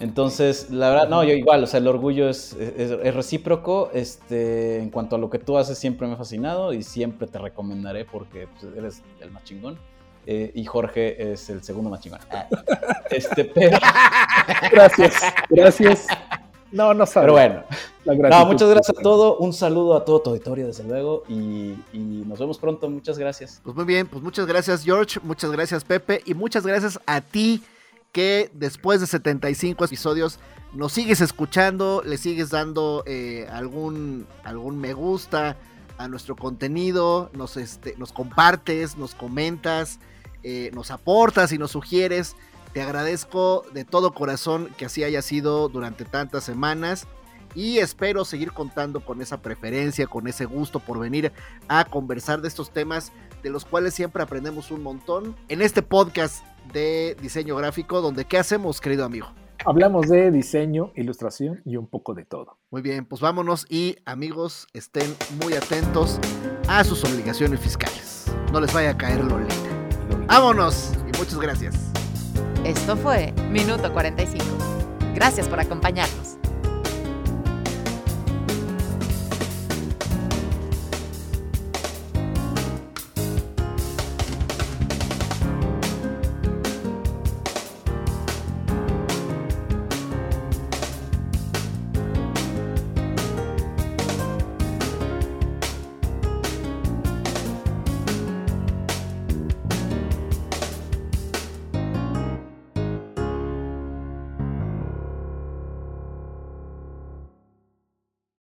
Entonces, la verdad, no, yo igual, o sea, el orgullo es, es, recíproco. Este, en cuanto a lo que tú haces, siempre me ha fascinado y siempre te recomendaré porque pues, eres el más chingón. Eh, y Jorge es el segundo más chingón. Ah, este, pero... Gracias, gracias. No, no sabes. Pero bueno. No, muchas gracias a todos. Un saludo a todo tu auditorio, desde luego. Y, nos vemos pronto. Muchas gracias. Pues muy bien, pues muchas gracias, George. Muchas gracias, Pepe. Y muchas gracias a ti que después de 75 episodios nos sigues escuchando, le sigues dando eh, algún, algún me gusta a nuestro contenido, nos, este, nos compartes, nos comentas. Eh, nos aportas y nos sugieres. Te agradezco de todo corazón que así haya sido durante tantas semanas y espero seguir contando con esa preferencia, con ese gusto por venir a conversar de estos temas de los cuales siempre aprendemos un montón en este podcast de diseño gráfico donde ¿qué hacemos, querido amigo? Hablamos de diseño, ilustración y un poco de todo. Muy bien, pues vámonos y amigos, estén muy atentos a sus obligaciones fiscales. No les vaya a caer lo lenta. Vámonos y muchas gracias. Esto fue Minuto 45. Gracias por acompañarnos.